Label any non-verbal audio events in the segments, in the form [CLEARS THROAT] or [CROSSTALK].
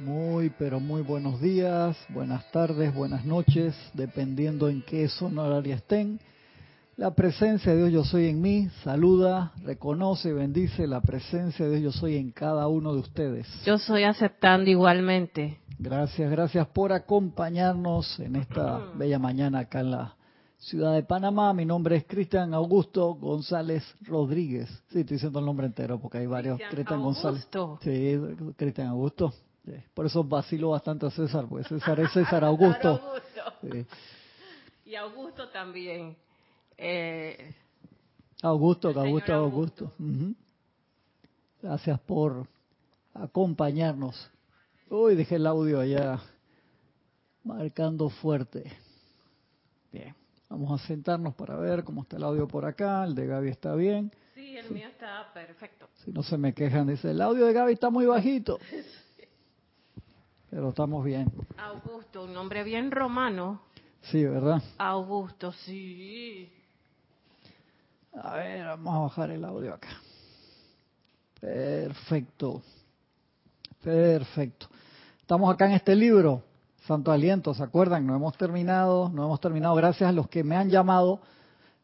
Muy, pero muy buenos días, buenas tardes, buenas noches, dependiendo en qué zona horaria estén. La presencia de Dios yo soy en mí, saluda, reconoce y bendice la presencia de Dios yo soy en cada uno de ustedes. Yo soy aceptando igualmente. Gracias, gracias por acompañarnos en esta bella mañana acá en la ciudad de Panamá. Mi nombre es Cristian Augusto González Rodríguez. Sí, estoy diciendo el nombre entero porque hay varios. Cristian González. Sí, Cristian Augusto. Por eso vacilo bastante a César, porque César es César Augusto. [LAUGHS] Y Augusto también. Eh, Augusto, Augusto, Augusto. Gracias por acompañarnos. Uy, dejé el audio allá marcando fuerte. Bien, vamos a sentarnos para ver cómo está el audio por acá. El de Gaby está bien. Sí, el mío está perfecto. Si no se me quejan, dice, el audio de Gaby está muy bajito. [LAUGHS] Pero estamos bien. Augusto, un nombre bien romano. Sí, ¿verdad? Augusto, sí. A ver, vamos a bajar el audio acá. Perfecto. Perfecto. Estamos acá en este libro, Santo Aliento, ¿se acuerdan? No hemos terminado, no hemos terminado. Gracias a los que me han llamado,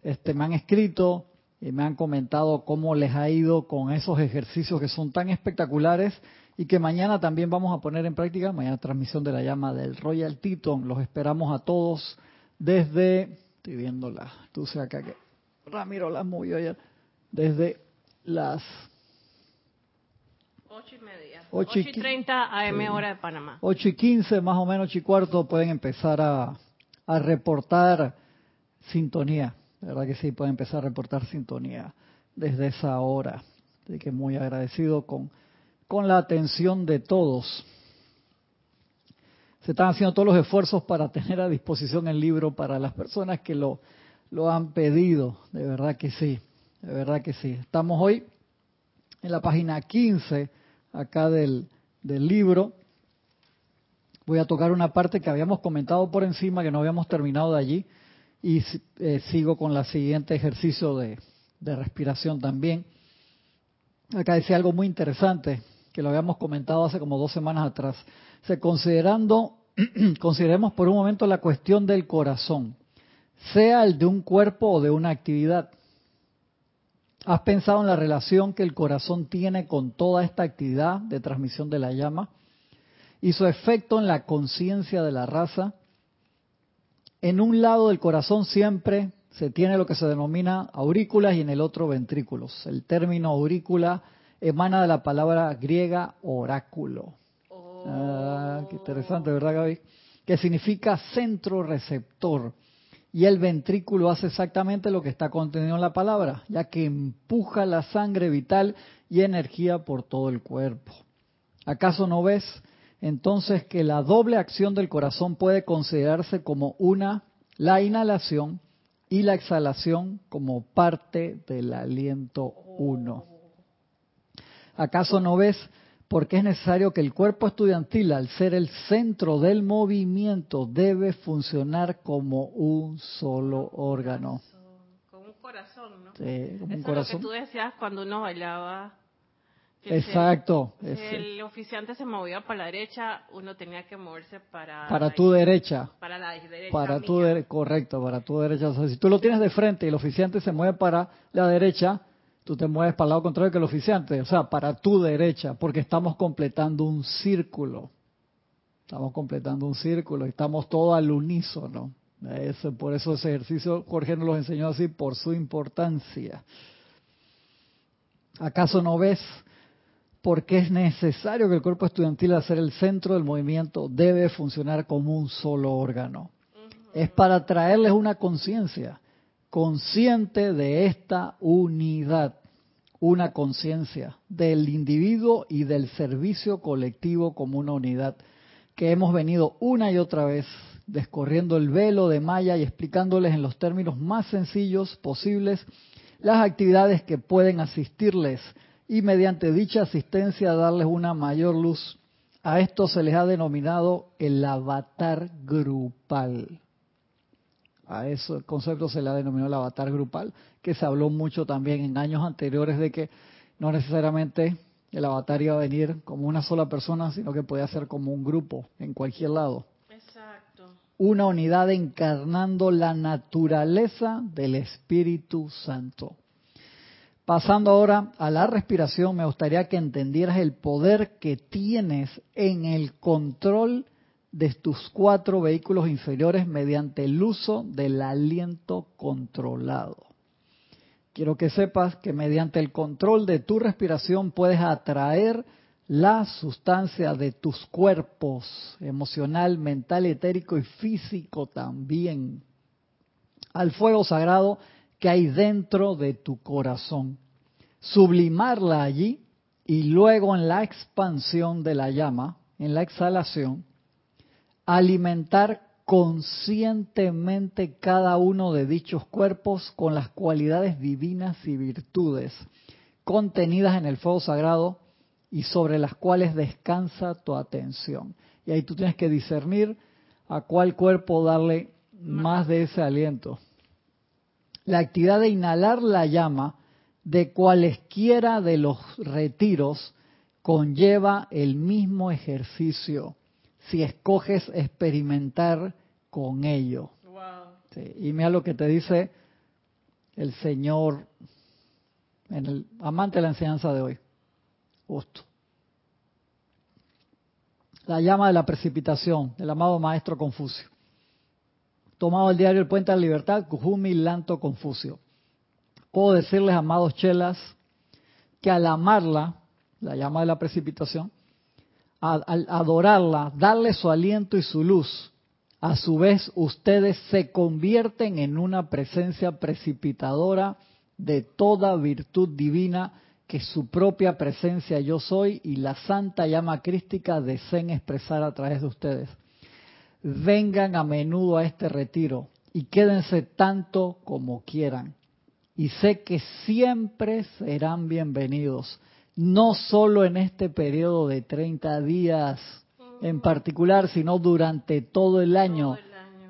este, me han escrito y me han comentado cómo les ha ido con esos ejercicios que son tan espectaculares y que mañana también vamos a poner en práctica, mañana transmisión de la llama del Royal Teton, los esperamos a todos desde, estoy viendo la, tú sé acá que Ramiro las movió ayer, desde las ocho y media, ocho y treinta AM hora de Panamá. Ocho y quince más o menos, ocho y cuarto pueden empezar a, a reportar sintonía, verdad que sí, pueden empezar a reportar sintonía desde esa hora, de que muy agradecido con con la atención de todos. Se están haciendo todos los esfuerzos para tener a disposición el libro para las personas que lo, lo han pedido. De verdad que sí, de verdad que sí. Estamos hoy en la página 15 acá del, del libro. Voy a tocar una parte que habíamos comentado por encima, que no habíamos terminado de allí, y eh, sigo con la siguiente ejercicio de, de respiración también. Acá decía algo muy interesante que lo habíamos comentado hace como dos semanas atrás. Considerando, [CLEARS THROAT] consideremos por un momento la cuestión del corazón, sea el de un cuerpo o de una actividad. ¿Has pensado en la relación que el corazón tiene con toda esta actividad de transmisión de la llama y su efecto en la conciencia de la raza? En un lado del corazón siempre se tiene lo que se denomina aurículas y en el otro ventrículos. El término aurícula emana de la palabra griega oráculo. Ah, qué interesante, ¿verdad, Gaby? Que significa centro receptor. Y el ventrículo hace exactamente lo que está contenido en la palabra, ya que empuja la sangre vital y energía por todo el cuerpo. ¿Acaso no ves entonces que la doble acción del corazón puede considerarse como una, la inhalación, y la exhalación como parte del aliento uno? ¿Acaso no ves por qué es necesario que el cuerpo estudiantil, al ser el centro del movimiento, debe funcionar como un solo órgano? Como un corazón, ¿no? Sí, como un Eso corazón. Es lo que tú decías cuando uno bailaba. Exacto. Si el, si el oficiante se movía para la derecha, uno tenía que moverse para... Para tu derecha. Para la derecha. Para tu correcto, para tu derecha. O sea, si tú lo tienes de frente y el oficiante se mueve para la derecha, tú te mueves para el lado contrario que el oficiante, o sea, para tu derecha, porque estamos completando un círculo. Estamos completando un círculo estamos todos al unísono. Eso, por eso ese ejercicio Jorge nos lo enseñó así, por su importancia. ¿Acaso no ves por qué es necesario que el cuerpo estudiantil, al ser el centro del movimiento, debe funcionar como un solo órgano? Es para traerles una conciencia consciente de esta unidad, una conciencia del individuo y del servicio colectivo como una unidad, que hemos venido una y otra vez descorriendo el velo de Maya y explicándoles en los términos más sencillos posibles las actividades que pueden asistirles y mediante dicha asistencia darles una mayor luz. A esto se les ha denominado el avatar grupal. A ese concepto se le ha denominado el avatar grupal, que se habló mucho también en años anteriores de que no necesariamente el avatar iba a venir como una sola persona, sino que podía ser como un grupo en cualquier lado. Exacto. Una unidad encarnando la naturaleza del Espíritu Santo. Pasando ahora a la respiración, me gustaría que entendieras el poder que tienes en el control de tus cuatro vehículos inferiores mediante el uso del aliento controlado. Quiero que sepas que mediante el control de tu respiración puedes atraer la sustancia de tus cuerpos, emocional, mental, etérico y físico también, al fuego sagrado que hay dentro de tu corazón, sublimarla allí y luego en la expansión de la llama, en la exhalación, alimentar conscientemente cada uno de dichos cuerpos con las cualidades divinas y virtudes contenidas en el fuego sagrado y sobre las cuales descansa tu atención. Y ahí tú tienes que discernir a cuál cuerpo darle más de ese aliento la actividad de inhalar la llama de cualesquiera de los retiros conlleva el mismo ejercicio si escoges experimentar con ello. y mira lo que te dice el Señor en el amante de la enseñanza de hoy. Justo. La llama de la precipitación del amado maestro Confucio tomado el diario El Puente de la Libertad, Kujumi Lanto Confucio. Puedo decirles, amados chelas, que al amarla, la llama de la precipitación, al adorarla, darle su aliento y su luz, a su vez ustedes se convierten en una presencia precipitadora de toda virtud divina que su propia presencia yo soy y la santa llama crística deseen expresar a través de ustedes. Vengan a menudo a este retiro y quédense tanto como quieran. Y sé que siempre serán bienvenidos, no solo en este periodo de 30 días en particular, sino durante todo el año.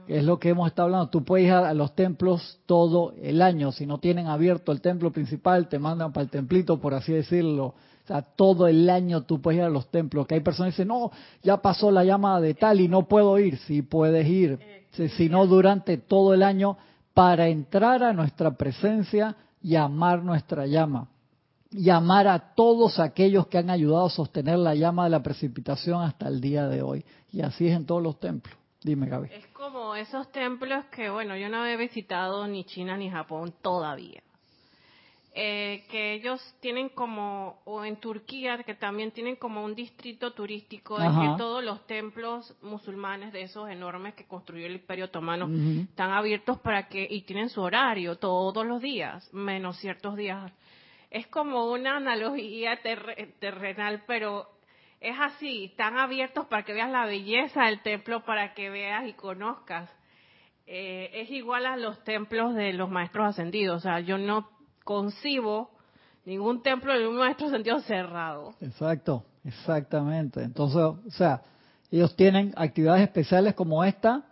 Es lo que hemos estado hablando. Tú puedes ir a los templos todo el año. Si no tienen abierto el templo principal, te mandan para el templito, por así decirlo. O sea, todo el año tú puedes ir a los templos. Que hay personas que dicen, no, ya pasó la llama de tal y no puedo ir. Sí puedes ir, sino durante todo el año para entrar a nuestra presencia y amar nuestra llama. Y amar a todos aquellos que han ayudado a sostener la llama de la precipitación hasta el día de hoy. Y así es en todos los templos. Dime, Gaby. Es como esos templos que, bueno, yo no he visitado ni China ni Japón todavía eh, que ellos tienen como, o en Turquía, que también tienen como un distrito turístico, en que todos los templos musulmanes de esos enormes que construyó el Imperio Otomano están abiertos para que, y tienen su horario todos los días, menos ciertos días. Es como una analogía terrenal, pero es así, están abiertos para que veas la belleza del templo, para que veas y conozcas. Eh, es igual a los templos de los maestros ascendidos, o sea, yo no concibo ningún templo de un maestro sentido cerrado. Exacto, exactamente. Entonces, o sea, ellos tienen actividades especiales como esta,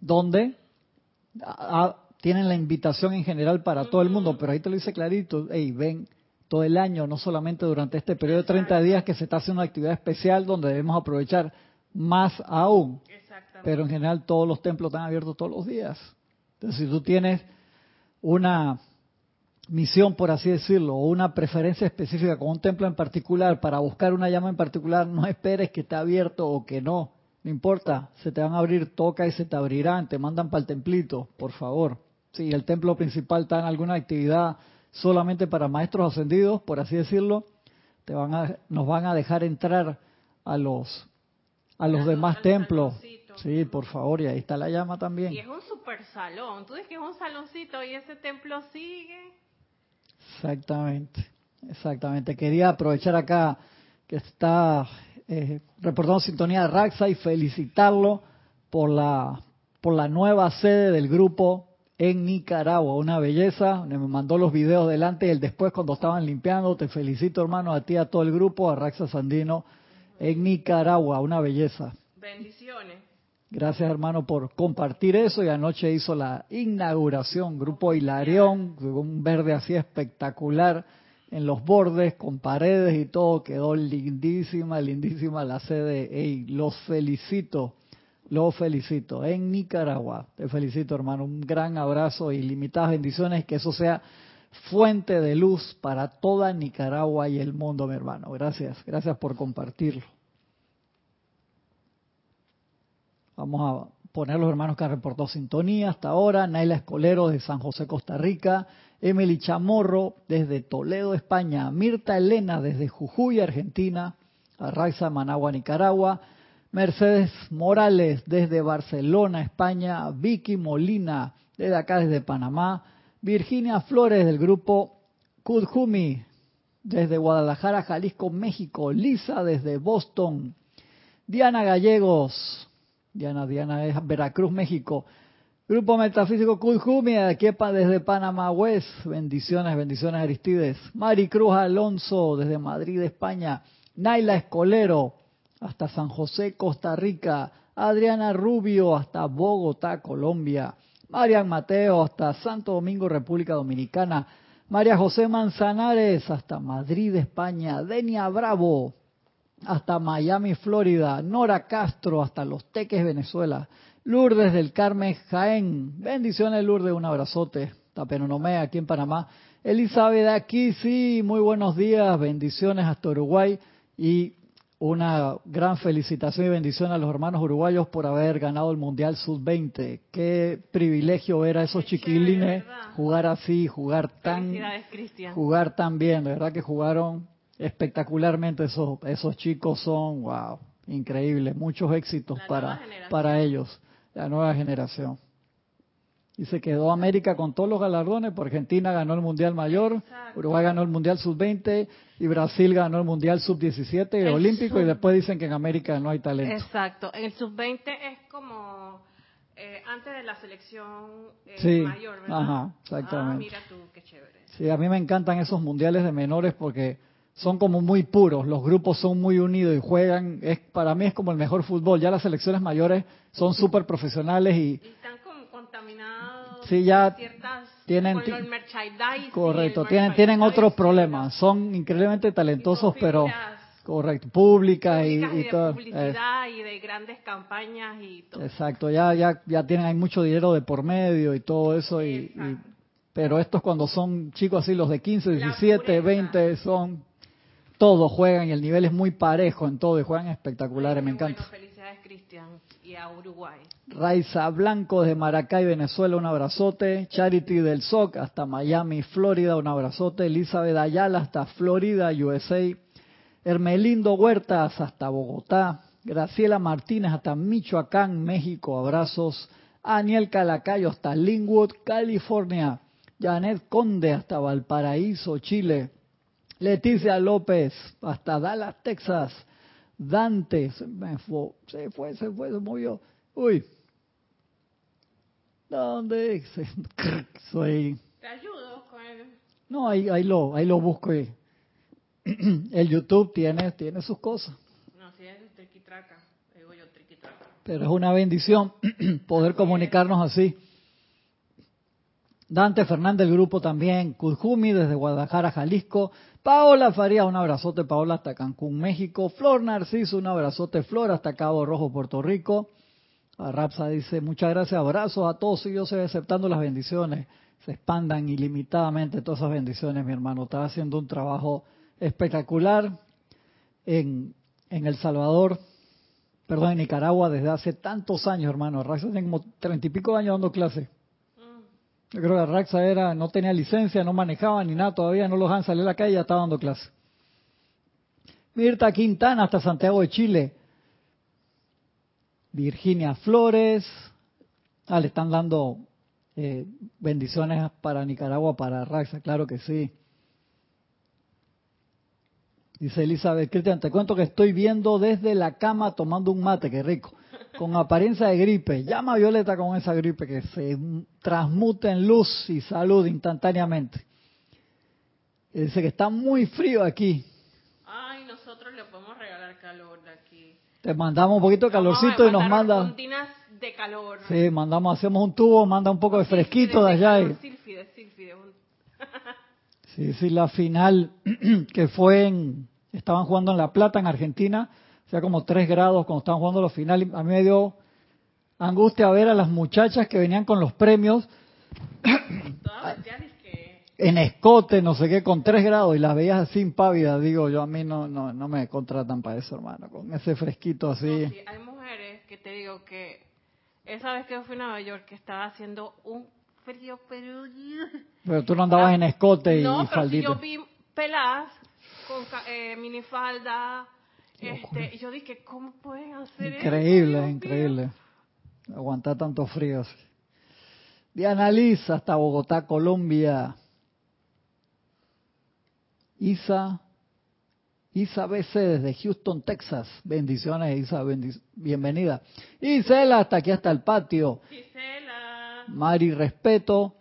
donde tienen la invitación en general para todo el mundo, pero ahí te lo dice clarito, hey, ven todo el año, no solamente durante este periodo de 30 días que se está haciendo una actividad especial donde debemos aprovechar más aún. Pero en general todos los templos están abiertos todos los días. Entonces, si tú tienes una misión, por así decirlo, o una preferencia específica con un templo en particular para buscar una llama en particular, no esperes que esté abierto o que no. No importa, se te van a abrir, toca y se te abrirán, te mandan para el templito, por favor. Si el templo principal está en alguna actividad solamente para maestros ascendidos, por así decirlo, te van a, nos van a dejar entrar a los a los demás templos. Sí, por favor, y ahí está la llama también. Y es un super salón. Tú dices que es un saloncito y ese templo sigue. Exactamente, exactamente. Quería aprovechar acá que está eh, reportando sintonía de Raxa y felicitarlo por la por la nueva sede del grupo en Nicaragua, una belleza. Me mandó los videos delante y el después cuando estaban limpiando. Te felicito, hermano, a ti, a todo el grupo, a Raxa Sandino en Nicaragua, una belleza. Bendiciones. Gracias, hermano, por compartir eso. Y anoche hizo la inauguración, Grupo Hilarión, un verde así espectacular, en los bordes, con paredes y todo. Quedó lindísima, lindísima la sede. Ey, los felicito, los felicito. En Nicaragua, te felicito hermano. Un gran abrazo y limitadas bendiciones. Que eso sea fuente de luz para toda Nicaragua y el mundo, mi hermano. Gracias, gracias por compartirlo. Vamos a poner los hermanos que han reportado sintonía hasta ahora. Naila Escolero de San José, Costa Rica. Emily Chamorro desde Toledo, España. Mirta Elena desde Jujuy, Argentina. Arraiza, Managua, Nicaragua. Mercedes Morales desde Barcelona, España. Vicky Molina desde acá, desde Panamá. Virginia Flores del grupo Kudjumi desde Guadalajara, Jalisco, México. Lisa desde Boston. Diana Gallegos Diana, Diana es Veracruz, México. Grupo Metafísico Kudjumi, aquí desde Panamá West. Bendiciones, bendiciones Aristides. Maricruz Alonso desde Madrid, España. Naila Escolero hasta San José, Costa Rica. Adriana Rubio hasta Bogotá, Colombia. Marian Mateo hasta Santo Domingo, República Dominicana. María José Manzanares hasta Madrid, España. Denia Bravo hasta Miami, Florida. Nora Castro hasta Los Teques, Venezuela. Lourdes del Carmen, Jaén. Bendiciones, Lourdes, un abrazote. Tapenonomé, aquí en Panamá. Elizabeth, aquí sí, muy buenos días. Bendiciones hasta Uruguay. Y una gran felicitación y bendición a los hermanos uruguayos por haber ganado el Mundial Sub-20. Qué privilegio ver a esos chiquilines jugar así, jugar tan, jugar tan bien. De verdad que jugaron espectacularmente esos, esos chicos son, wow, increíbles, muchos éxitos para, para ellos, la nueva generación. Y se quedó América con todos los galardones, por Argentina ganó el Mundial Mayor, Uruguay ganó el Mundial Sub-20 y Brasil ganó el Mundial Sub-17 Olímpico y después dicen que en América no hay talento. Exacto, el Sub-20 es como eh, antes de la selección eh, mayor, ¿verdad? Ajá, exactamente. Ah, mira tú, qué chévere. Sí, a mí me encantan esos mundiales de menores porque son como muy puros, los grupos son muy unidos y juegan, es para mí es como el mejor fútbol, ya las selecciones mayores son súper profesionales y, sí, ya tienen correcto, tienen tienen otros problemas, son increíblemente talentosos, pero correcto, públicas y, y, todo, publicidad y de grandes campañas y todo. Exacto, ya ya ya tienen hay mucho dinero de por medio y todo eso y, pero estos cuando son chicos así, los de 15, 17, 20, son todos juegan y el nivel es muy parejo en todo y juegan espectaculares, me encanta. felicidades Cristian Uruguay. Raiza Blanco de Maracay, Venezuela, un abrazote. Charity del SOC hasta Miami, Florida, un abrazote. Elizabeth Ayala hasta Florida, USA. Hermelindo Huertas hasta Bogotá. Graciela Martínez hasta Michoacán, México, abrazos. Aniel Calacayo hasta Linwood, California. Janet Conde hasta Valparaíso, Chile. Leticia López, hasta Dallas, Texas. Dante, se, fue, se fue, se fue, se movió. Uy. ¿Dónde? [LAUGHS] Soy. Te ayudo con él. No, ahí, ahí, lo, ahí lo busco. Y... [CLEARS THROAT] El YouTube tiene, tiene sus cosas. No, si es triquitraca, digo yo triquitraca. Pero es una bendición [CLEARS THROAT] poder comunicarnos así. Dante Fernández del grupo también, Kujumi desde Guadalajara, Jalisco, Paola Faría, un abrazote, Paola hasta Cancún, México, Flor Narciso, un abrazote, Flor hasta Cabo Rojo, Puerto Rico. Rapsa dice, muchas gracias, abrazos a todos y yo estoy aceptando las bendiciones, se expandan ilimitadamente todas esas bendiciones, mi hermano. Está haciendo un trabajo espectacular en, en El Salvador, perdón, en Nicaragua desde hace tantos años, hermano. Rapsa tiene como treinta y pico años dando clases yo creo que Raxa era, no tenía licencia, no manejaba ni nada, todavía no los han salido a la calle, ya estaba dando clase. Mirta Quintana hasta Santiago de Chile. Virginia Flores. Ah, le están dando eh, bendiciones para Nicaragua, para Raxa, claro que sí. Dice Elizabeth Cristian, te cuento que estoy viendo desde la cama tomando un mate, qué rico con apariencia de gripe. Llama a Violeta con esa gripe que se transmuta en luz y salud instantáneamente. Y dice que está muy frío aquí. Ay, nosotros le podemos regalar calor de aquí. Te mandamos un poquito de calorcito y nos manda. de calor. Sí, mandamos, hacemos un tubo, manda un poco de fresquito de, allá. Y... [LAUGHS] Sí, sí, la final [CLEARS THROAT] que fue en, estaban jugando en La Plata, en Argentina, o sea, como tres grados cuando estaban jugando los finales. A mí me dio angustia ver a las muchachas que venían con los premios en escote, no sé qué, con tres grados y las veías así impávidas. Digo, yo a mí no, no, no me contratan para eso, hermano, con ese fresquito así. sí, hay mujeres que te digo que esa vez que yo fui a Nueva York que estaba haciendo un frío, pero... Pero tú no andabas en escote y, no, pero faldita. yo vi peladas con eh, minifalda, este, y yo dije, ¿cómo pueden hacer increíble, eso? Increíble, Aguantar tanto frío. Diana Liz, hasta Bogotá, Colombia. Isa, Isa BC desde Houston, Texas. Bendiciones, Isa, bienvenida. Isela, hasta aquí, hasta el patio. Isela. Mari, respeto,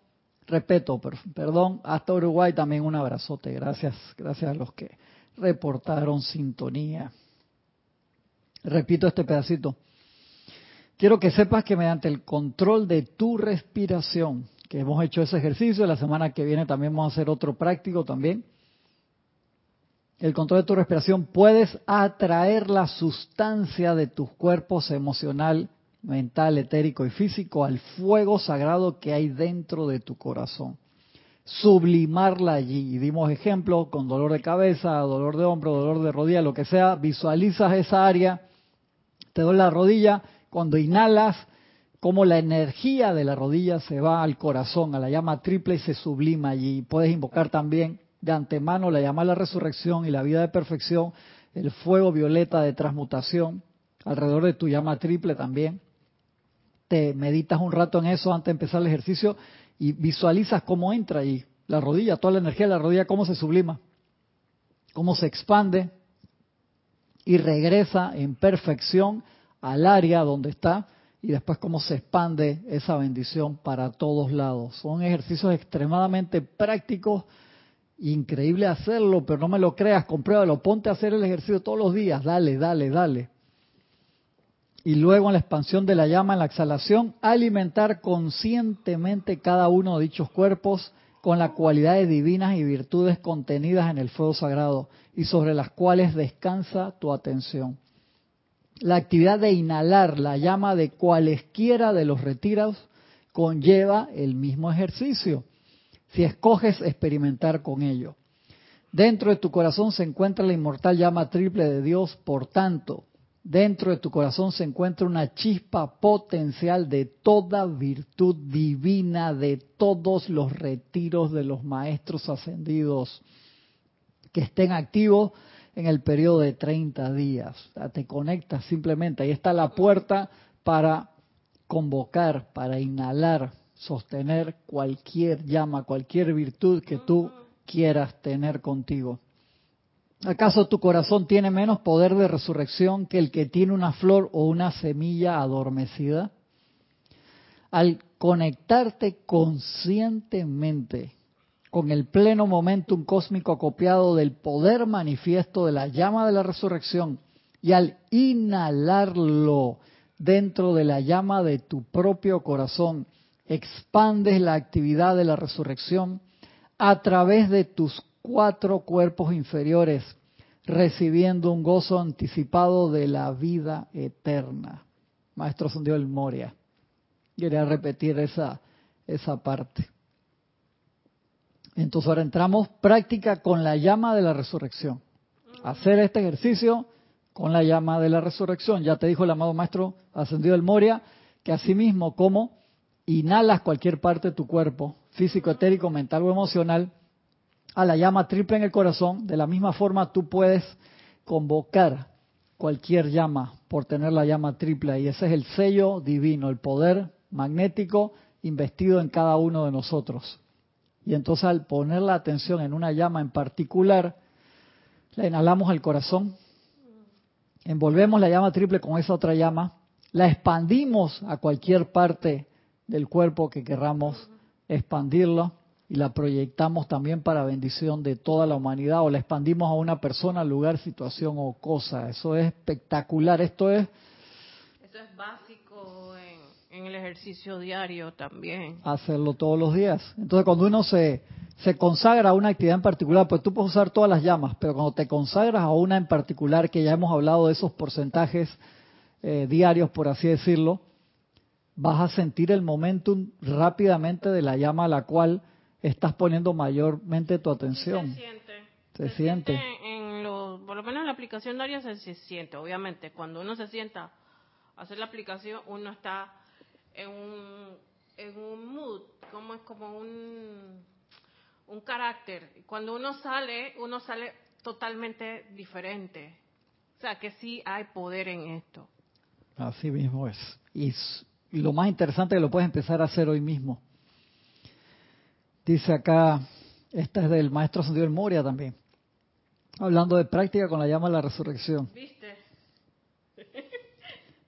respeto, perdón, hasta Uruguay también un abrazote. Gracias, gracias a los que reportaron sintonía. Repito este pedacito. Quiero que sepas que mediante el control de tu respiración, que hemos hecho ese ejercicio, la semana que viene también vamos a hacer otro práctico también, el control de tu respiración puedes atraer la sustancia de tus cuerpos emocional, mental, etérico y físico al fuego sagrado que hay dentro de tu corazón. Sublimarla allí. Y dimos ejemplos con dolor de cabeza, dolor de hombro, dolor de rodilla, lo que sea. Visualizas esa área, te duele la rodilla. Cuando inhalas, como la energía de la rodilla se va al corazón, a la llama triple y se sublima allí. Puedes invocar también de antemano la llama a la resurrección y la vida de perfección, el fuego violeta de transmutación, alrededor de tu llama triple también. Te meditas un rato en eso antes de empezar el ejercicio y visualizas cómo entra ahí la rodilla, toda la energía de la rodilla, cómo se sublima, cómo se expande y regresa en perfección al área donde está y después cómo se expande esa bendición para todos lados. Son ejercicios extremadamente prácticos Increíble hacerlo, pero no me lo creas, compruébalo, ponte a hacer el ejercicio todos los días, dale, dale, dale. Y luego en la expansión de la llama, en la exhalación, alimentar conscientemente cada uno de dichos cuerpos con las cualidades divinas y virtudes contenidas en el fuego sagrado y sobre las cuales descansa tu atención. La actividad de inhalar la llama de cualesquiera de los retiros conlleva el mismo ejercicio si escoges experimentar con ello. Dentro de tu corazón se encuentra la inmortal llama triple de Dios, por tanto, dentro de tu corazón se encuentra una chispa potencial de toda virtud divina, de todos los retiros de los maestros ascendidos que estén activos en el periodo de 30 días. te conectas simplemente, ahí está la puerta para convocar, para inhalar sostener cualquier llama, cualquier virtud que tú quieras tener contigo. ¿Acaso tu corazón tiene menos poder de resurrección que el que tiene una flor o una semilla adormecida? Al conectarte conscientemente con el pleno momentum cósmico acopiado del poder manifiesto de la llama de la resurrección y al inhalarlo dentro de la llama de tu propio corazón, expandes la actividad de la resurrección a través de tus cuatro cuerpos inferiores, recibiendo un gozo anticipado de la vida eterna. Maestro Sandio del Moria. Quería repetir esa, esa parte. Entonces ahora entramos práctica con la llama de la resurrección. Hacer este ejercicio con la llama de la resurrección. Ya te dijo el amado Maestro Ascendido del Moria que asimismo como inhalas cualquier parte de tu cuerpo, físico, etérico, mental o emocional, a la llama triple en el corazón, de la misma forma tú puedes convocar cualquier llama por tener la llama triple y ese es el sello divino, el poder magnético investido en cada uno de nosotros. Y entonces al poner la atención en una llama en particular, la inhalamos al corazón, envolvemos la llama triple con esa otra llama, la expandimos a cualquier parte del cuerpo que querramos expandirlo y la proyectamos también para bendición de toda la humanidad o la expandimos a una persona, lugar, situación o cosa. Eso es espectacular. Esto es... Eso es básico en, el ejercicio diario también. Hacerlo todos los días. Entonces cuando uno se se consagra a una actividad en particular, pues tú puedes usar todas las llamas, pero cuando te consagras a una en particular, que ya hemos hablado de esos porcentajes eh, diarios, por así decirlo, vas a sentir el momentum rápidamente de la llama a la cual estás poniendo mayormente tu atención. Se siente. Se siente. en lo, por lo menos en la aplicación diaria se, se siente, obviamente. Cuando uno se sienta a hacer la aplicación, uno está en un, en un mood, como es como un, un carácter. Cuando uno sale, uno sale totalmente diferente. O sea, que sí hay poder en esto. Así mismo es. Y, lo más interesante es que lo puedes empezar a hacer hoy mismo. Dice acá, esta es del maestro del Moria también. Hablando de práctica con la llama de la resurrección. ¿Viste? [LAUGHS]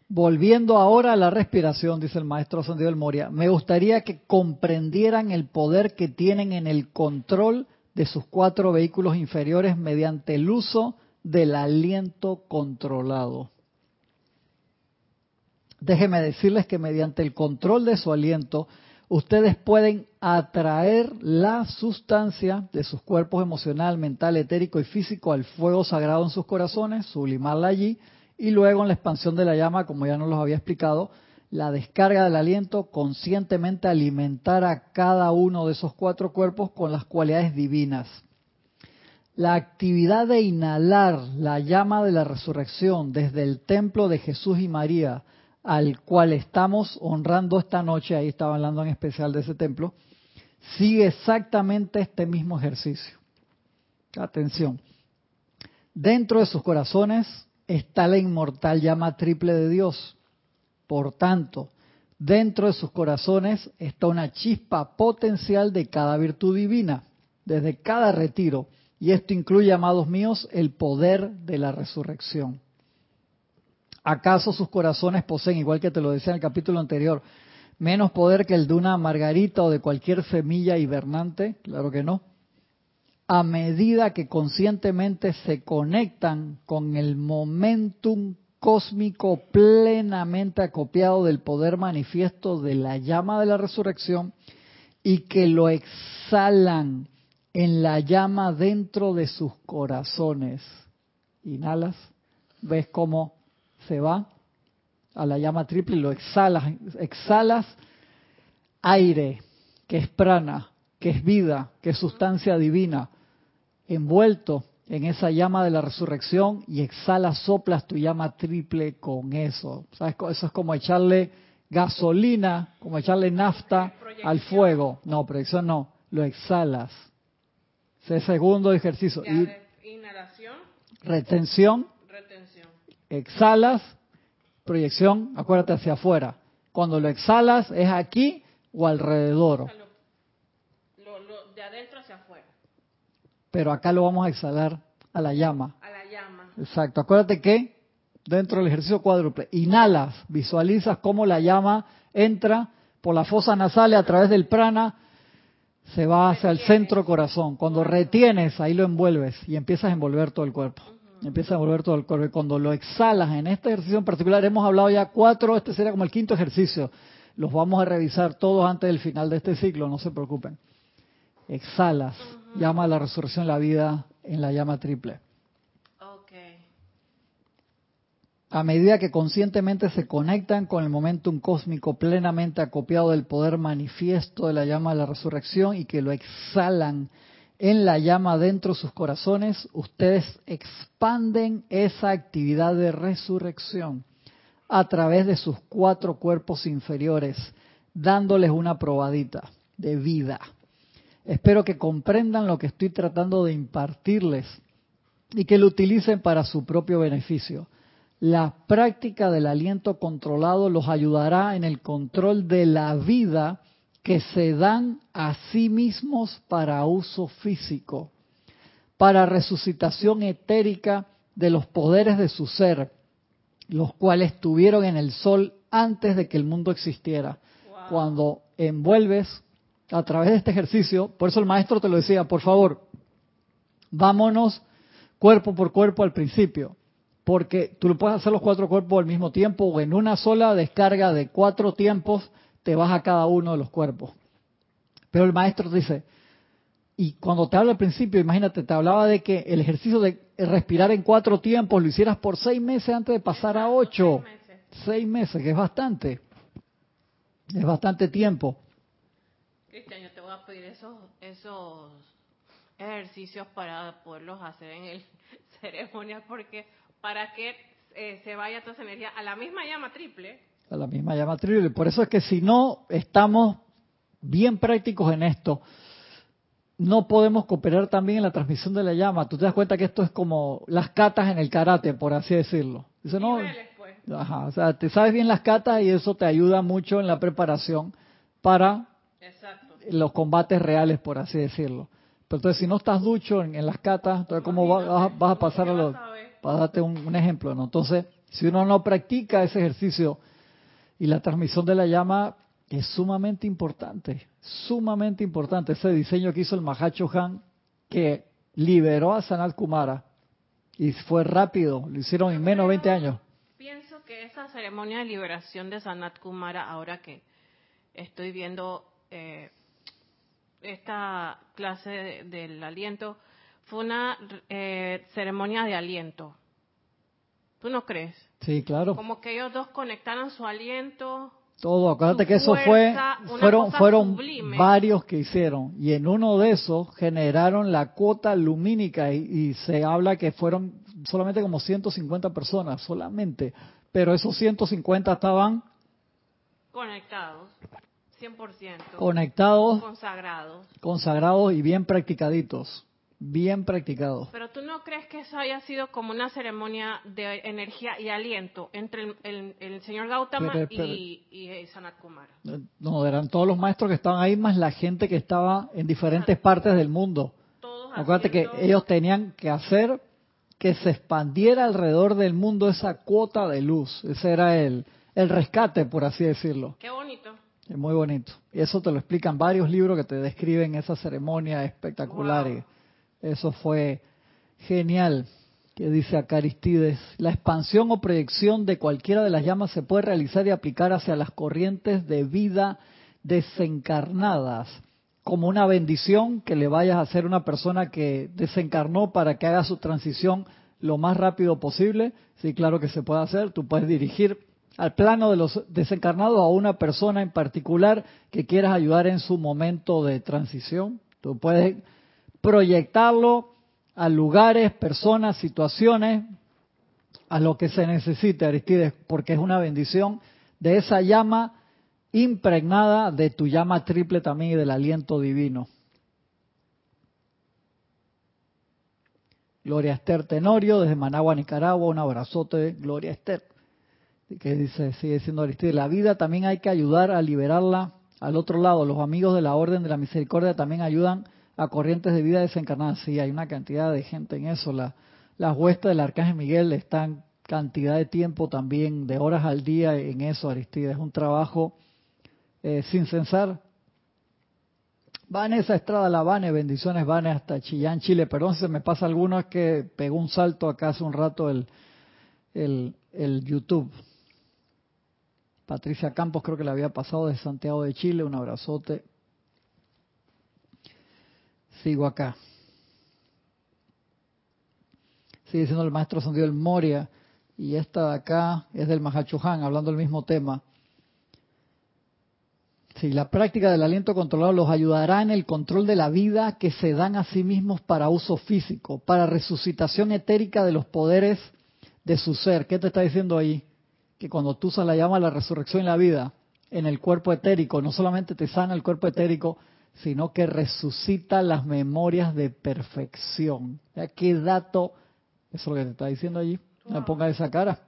Volviendo ahora a la respiración, dice el maestro del Moria, me gustaría que comprendieran el poder que tienen en el control de sus cuatro vehículos inferiores mediante el uso del aliento controlado. Déjenme decirles que mediante el control de su aliento, ustedes pueden atraer la sustancia de sus cuerpos emocional, mental, etérico y físico al fuego sagrado en sus corazones, sublimarla allí, y luego en la expansión de la llama, como ya nos los había explicado, la descarga del aliento conscientemente alimentar a cada uno de esos cuatro cuerpos con las cualidades divinas. La actividad de inhalar la llama de la resurrección desde el templo de Jesús y María, al cual estamos honrando esta noche, ahí estaba hablando en especial de ese templo, sigue exactamente este mismo ejercicio. Atención. Dentro de sus corazones está la inmortal llama triple de Dios. Por tanto, dentro de sus corazones está una chispa potencial de cada virtud divina, desde cada retiro. Y esto incluye, amados míos, el poder de la resurrección. ¿Acaso sus corazones poseen, igual que te lo decía en el capítulo anterior, menos poder que el de una margarita o de cualquier semilla hibernante? Claro que no. A medida que conscientemente se conectan con el momentum cósmico plenamente acopiado del poder manifiesto de la llama de la resurrección y que lo exhalan en la llama dentro de sus corazones. Inhalas, ves cómo se va a la llama triple y lo exhalas, exhalas aire, que es prana, que es vida, que es sustancia divina, envuelto en esa llama de la resurrección y exhalas, soplas tu llama triple con eso. ¿Sabes? Eso es como echarle gasolina, como echarle nafta al fuego. No, proyección no, lo exhalas. Ese segundo ejercicio. Y inhalación, retención. Exhalas, proyección, acuérdate hacia afuera. Cuando lo exhalas es aquí o alrededor, O sea, lo- lo- lo- de adentro hacia afuera, pero acá lo vamos a exhalar a la llama. a la llama. Exacto. Acuérdate que dentro del ejercicio cuádruple, inhalas, visualizas cómo la llama entra por la fosa nasal a través del prana, se va hacia el centro corazón. Cuando retienes, ahí lo envuelves y empiezas a envolver todo el cuerpo. Empiezas a envolver todo el cuerpo. Y cuando lo exhalas en este ejercicio en particular, hemos hablado ya cuatro, este sería como el quinto ejercicio. Los vamos a revisar todos antes del final de este ciclo, no se preocupen. Exhalas, llama a la resurrección la vida en la llama triple. Ok. a medida que conscientemente se conectan con el momentum cósmico plenamente acopiado del poder manifiesto de la llama de la resurrección y que lo exhalan en la llama dentro de sus corazones, ustedes expanden esa actividad de resurrección a través de sus cuatro cuerpos inferiores, dándoles una probadita de vida. Espero que comprendan lo que estoy tratando de impartirles y que lo utilicen para su propio beneficio. La práctica del aliento controlado los ayudará en el control de la vida que se dan a sí mismos para uso físico, para resucitación etérica de los poderes de su ser, los cuales estuvieron en el sol antes de que el mundo existiera. Wow. Cuando envuelves a través de este ejercicio, por eso el maestro te lo decía, por favor, vámonos cuerpo por cuerpo al principio, porque tú lo puedes hacer los cuatro cuerpos al mismo tiempo o en una sola descarga de cuatro tiempos te vas a cada uno de los cuerpos. Pero el maestro dice, Y cuando te habla al principio, imagínate, te hablaba de que el ejercicio de respirar en cuatro tiempos lo hicieras por seis meses antes de pasar a ocho. Seis meses. Seis meses, que es bastante. Es bastante tiempo. Cristian, yo te voy a pedir esos, esos ejercicios para poderlos hacer en el [LAUGHS] ceremonia, porque para que eh, se vaya toda esa energía a la misma llama triple, A la misma llama triple. Por eso es que si no estamos bien prácticos en esto, no podemos cooperar también en la transmisión de la llama. Tú te das cuenta que esto es como las catas en el karate, por así decirlo. Dice, no, pues. Ajá, o sea, te sabes bien las catas y eso te ayuda mucho en la preparación para Exacto. los combates reales, por así decirlo. Pero entonces, si no estás ducho en, en las catas, entonces, ¿cómo va- vas, a- vas a pasar a ¿Cómo los... Para darte un, un ejemplo, ¿no? Entonces, si uno no practica ese ejercicio y la transmisión de la llama es sumamente importante, sumamente importante. Ese diseño que hizo el Mahacho Han, que liberó a Sanat Kumara y fue rápido, lo hicieron en menos de 20 años. Pienso que esa ceremonia de liberación de Sanat Kumara, ahora que estoy viendo eh, esta clase de- del aliento, fue una eh, ceremonia de aliento. ¿Tú no crees? Sí, claro. Como que ellos dos conectaran su aliento. Todo, acuérdate que eso fue, fueron, fueron sublime. varios que hicieron y en uno de esos generaron la cuota lumínica y, y se habla que fueron solamente como 150 personas, solamente, pero esos 150 estaban Conectados, 100%. conectados, consagrados. consagrados y bien practicaditos, bien practicados. Pero tú no crees que eso haya sido como una ceremonia de energía y aliento entre el, el- el señor Gautama Pero- pero- y, y, Sanat Kumara. No, eran todos los maestros que estaban ahí, más la gente que estaba en diferentes partes del mundo. Todos Acuérdate que ellos tenían que hacer que se expandiera alrededor del mundo esa cuota de luz. Ese era el, el rescate, por así decirlo. Qué bonito. Es muy bonito. Y eso te lo explican varios libros que te describen esa ceremonia espectacular. Wow. Eso fue genial. Que dice acá Aristides, la expansión o proyección de cualquiera de las llamas se puede realizar y aplicar hacia las corrientes de vida desencarnadas, como una bendición que le vayas a hacer a una persona que desencarnó para que haga su transición lo más rápido posible. Sí, claro que se puede hacer. Tú puedes dirigir al plano de los desencarnados a una persona en particular que quieras ayudar en su momento de transición. Tú puedes proyectarlo a lugares, personas, situaciones, a lo que se necesite, Aristides, porque es una bendición de esa llama impregnada de tu llama triple también y del aliento divino. Gloria Esther Tenorio, desde Managua, Nicaragua, un abrazote, Gloria Esther. Que dice, sigue diciendo Aristides, la vida también hay que ayudar a liberarla al otro lado. Los amigos de la Orden de la Misericordia también ayudan a corrientes de vida desencarnadas. Sí, hay una cantidad de gente en eso. La, las huestes del Arcángel Miguel están cantidad de tiempo también, de horas al día en eso, Aristides. Es un trabajo eh, sin censar. Vanessa Estrada Lavane, bendiciones Vane hasta Chillán, Chile. Perdón se me pasa alguno, es que pegó un salto acá hace un rato el, el, el YouTube. Patricia Campos creo que le había pasado de Santiago de Chile, un abrazote. Sigo acá. Sigue siendo el maestro Santiago el Moria y esta de acá es del Mahachuhan, hablando del mismo tema. Sí, la práctica del aliento controlado los ayudará en el control de la vida que se dan a sí mismos para uso físico, para resucitación etérica de los poderes de su ser. ¿Qué te está diciendo ahí? Que cuando tú usas la llama la resurrección y la vida en el cuerpo etérico, no solamente te sana el cuerpo etérico, sino que resucita las memorias de perfección. ¿Ya ¿Qué dato? Eso es lo que te está diciendo allí. No me ponga esa cara.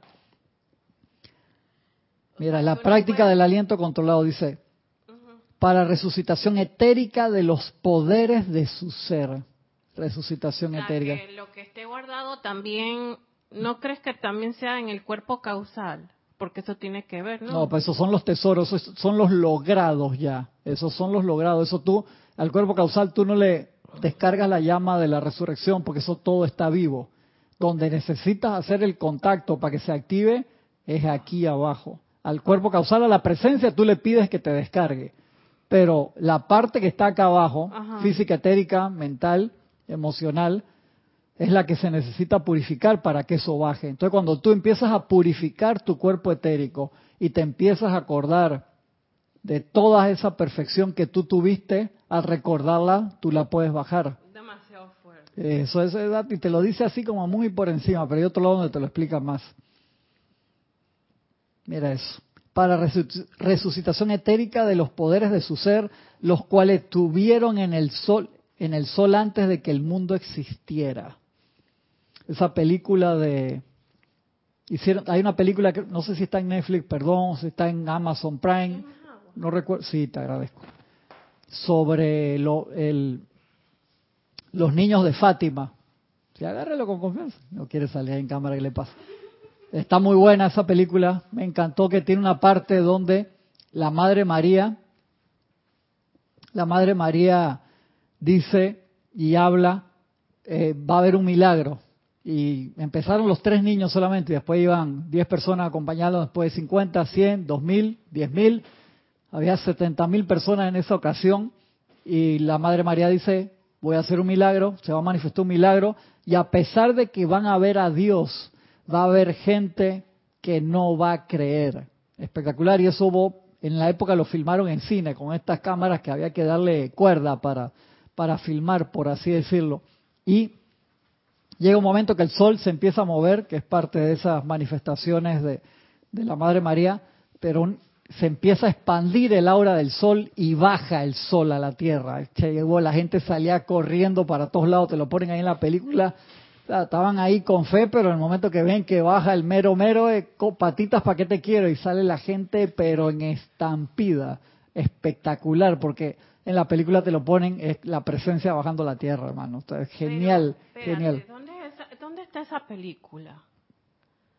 Mira, la práctica del aliento controlado dice, para resucitación etérica de los poderes de su ser. Resucitación O sea, etérica. que lo que esté guardado también, ¿no crees que también sea en el cuerpo causal? Porque eso tiene que ver, ¿no? No, pues esos son los tesoros, esos son los logrados ya. Esos son los logrados. Eso tú, al cuerpo causal, tú no le descargas la llama de la resurrección porque eso todo está vivo. Donde necesitas hacer el contacto para que se active es aquí abajo. Al cuerpo causal, a la presencia, tú le pides que te descargue. pero la parte que está acá abajo, Ajá. física, etérica, mental, emocional, es la que se necesita purificar para que eso baje. Entonces, cuando tú empiezas a purificar tu cuerpo etérico y te empiezas a acordar de toda esa perfección que tú tuviste, al recordarla, tú la puedes bajar. Demasiado fuerte. Eso es edad, y te lo dice así como muy por encima, pero hay otro lado donde te lo explica más. Mira eso. Para resu- resucitación etérica de los poderes de su ser, los cuales tuvieron en el sol, en el sol antes de que el mundo existiera. Esa película de hicieron, hay una película que no sé si está en Netflix, perdón, si está en Amazon Prime, no recuerdo, sí, te agradezco. Sobre lo, el, los niños de Fátima. Si agárrelo con confianza. No quiere salir en cámara, ¿qué le pasa? Está muy buena esa película. Me encantó que tiene una parte donde la Madre María, la Madre María dice y habla, eh, va a haber un milagro. Y empezaron los tres niños solamente, y después iban 10 personas acompañando, después de 50, 100, 2000, 10.000. Había 70.000 personas en esa ocasión. Y la Madre María dice, voy a hacer un milagro, se va a manifestar un milagro. Y a pesar de que van a ver a Dios, va a haber gente que no va a creer. Espectacular. Y eso hubo- en la época lo filmaron en cine, con estas cámaras que había que darle cuerda para, para filmar, por así decirlo. Y llega un momento que el sol se empieza a mover, que es parte de esas manifestaciones de, de la Madre María, pero un- se empieza a expandir el aura del sol y baja el sol a la tierra. Che, llegó, la gente salía corriendo para todos lados, te lo ponen ahí en la película. Estaban ahí con fe, pero en el momento que ven que baja el mero mero, eh, patitas para qué te quiero, y sale la gente, pero en estampida. Espectacular, porque en la película te lo ponen, es la presencia bajando la tierra, hermano. O sea, es genial, Pero, espérate, genial. ¿dónde, ¿Dónde está esa película?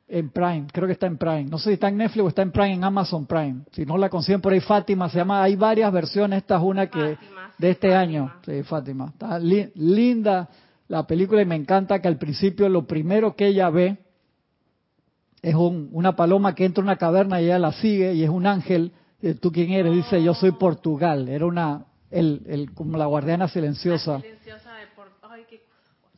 En Prime, creo que está en Prime. No sé si está en Netflix o está en Prime, en Amazon Prime. Si no la consiguen por ahí, Fátima se llama. Hay varias versiones. Esta es una que Fátima, de este Fátima. año. Sí, Fátima. Está li- linda la película y me encanta que al principio lo primero que ella ve es un- una paloma que entra a una caverna y ella la sigue y es un ángel. Y, ¿Tú quién eres? Dice, yo soy Portugal. Era una, el, el, como la guardiana silenciosa. La silenciosa de por... Ay, qué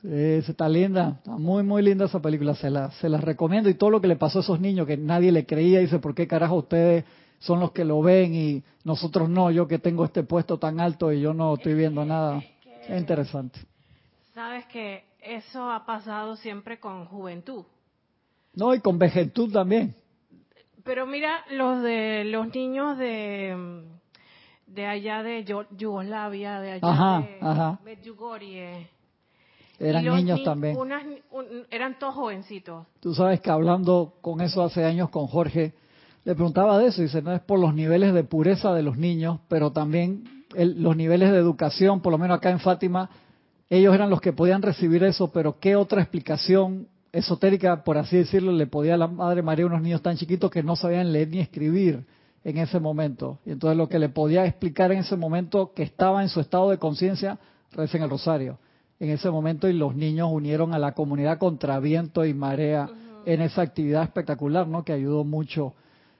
Sí, esa está linda, está muy muy linda esa película, se la, se las recomiendo y todo lo que le pasó a esos niños que nadie le creía, dice, ¿por qué carajo ustedes son los que lo ven y nosotros no, yo que tengo este puesto tan alto y yo no estoy viendo nada? Es interesante. Sabes que eso ha pasado siempre con juventud. No, y con vejentud también. Pero mira, los de los niños de de allá de Yugoslavia, de allá Ajá, de ajá. Medjugorje. Eran los niños ni- también. unas- un- eran todos jovencitos. Tú sabes que hablando con eso hace años con Jorge, le preguntaba de eso, y dice, no es por los niveles de pureza de los niños, pero también el- los niveles de educación, por lo menos acá en Fátima, ellos eran los que podían recibir eso, pero ¿qué otra explicación esotérica, por así decirlo, le podía a la Madre María a unos niños tan chiquitos que no sabían leer ni escribir en ese momento? Y entonces lo que le podía explicar en ese momento, que estaba en su estado de conciencia, recen el rosario en ese momento y los niños unieron a la comunidad contra viento y marea en esa actividad espectacular, ¿no? Que ayudó mucho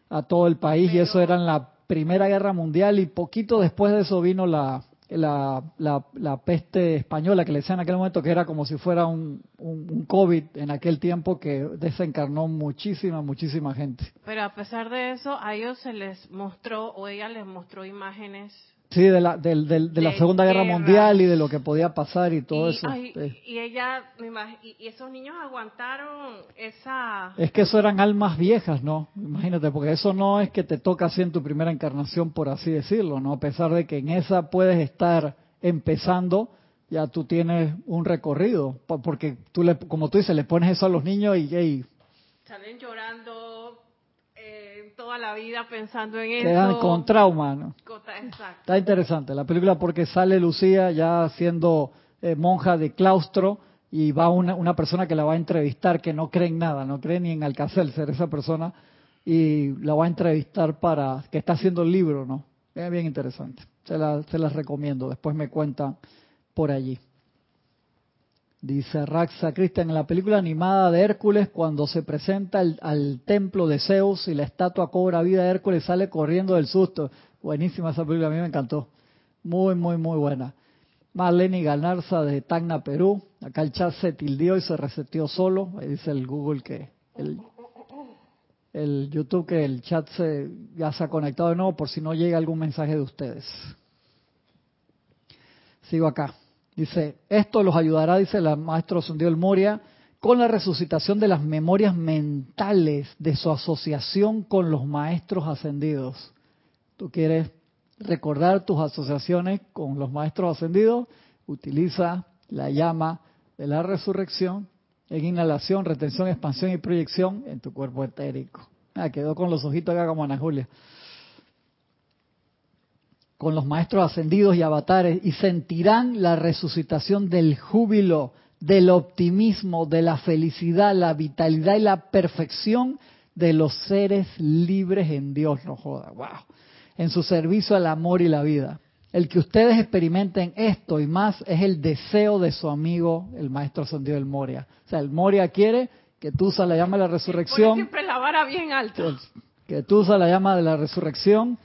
a todo el país y eso era en la Primera Guerra Mundial y poquito después de eso vino la, la, la, la peste española que le decían en aquel momento que era como si fuera un, un, un COVID en aquel tiempo que desencarnó muchísima, muchísima gente. Pero a pesar de eso, a ellos se les mostró, o ella les mostró imágenes. Sí, de la, de la Segunda Guerra guerra. Mundial y de lo que podía pasar y todo y, eso. ay, Sí. y ella, me y, esos niños aguantaron esa... Es que eso eran almas viejas, ¿no? Imagínate, porque eso no es que te toca así en tu primera encarnación, por así decirlo, ¿no? A pesar de que en esa puedes estar empezando, ya tú tienes un recorrido, po- porque tú, le, como tú dices, le pones eso a los niños y, y Salen llorando toda la vida pensando en quedan eso. con trauma, Exacto. Está interesante la película porque sale Lucía ya siendo eh, monja de claustro y va una, una persona que la va a entrevistar que no cree en nada, no cree ni en Alcacelser esa persona y la va a entrevistar para que está haciendo el libro, ¿no? Es bien interesante. Se, la, se las recomiendo. Después me cuentan por allí. Dice Raxa Cristian, en la película animada de Hércules, cuando se presenta al templo de Zeus y la estatua cobra vida, Hércules sale corriendo del susto. Buenísima esa película, a mí me encantó. Muy, muy, muy buena. Marlene Ganarza de Tacna, Perú. Acá el chat se tildió y se reseteó solo. Ahí dice el Google que el, el YouTube que el chat se, ya se ha conectado de nuevo por si no llega algún mensaje de ustedes. Sigo acá. Dice, esto los ayudará, dice el maestro Sundiel Moria, con la resucitación de las memorias mentales de su asociación con los maestros ascendidos. Tú quieres recordar tus asociaciones con los maestros ascendidos, utiliza la llama de la resurrección en inhalación, retención, expansión y proyección en tu cuerpo etérico. Ah, quedó con los ojitos acá como Ana Julia con los maestros ascendidos y avatares y sentirán la resucitación del júbilo, del optimismo, de la felicidad, la vitalidad y la perfección de los seres libres en Dios. No joda, wow. En su servicio al amor y la vida. El que ustedes experimenten esto y más es el deseo de su amigo, el maestro ascendido del Moria. O sea, el Moria quiere que tú usa la llama de la resurrección. siempre la vara bien alta. Que, que tú usa la llama de la resurrección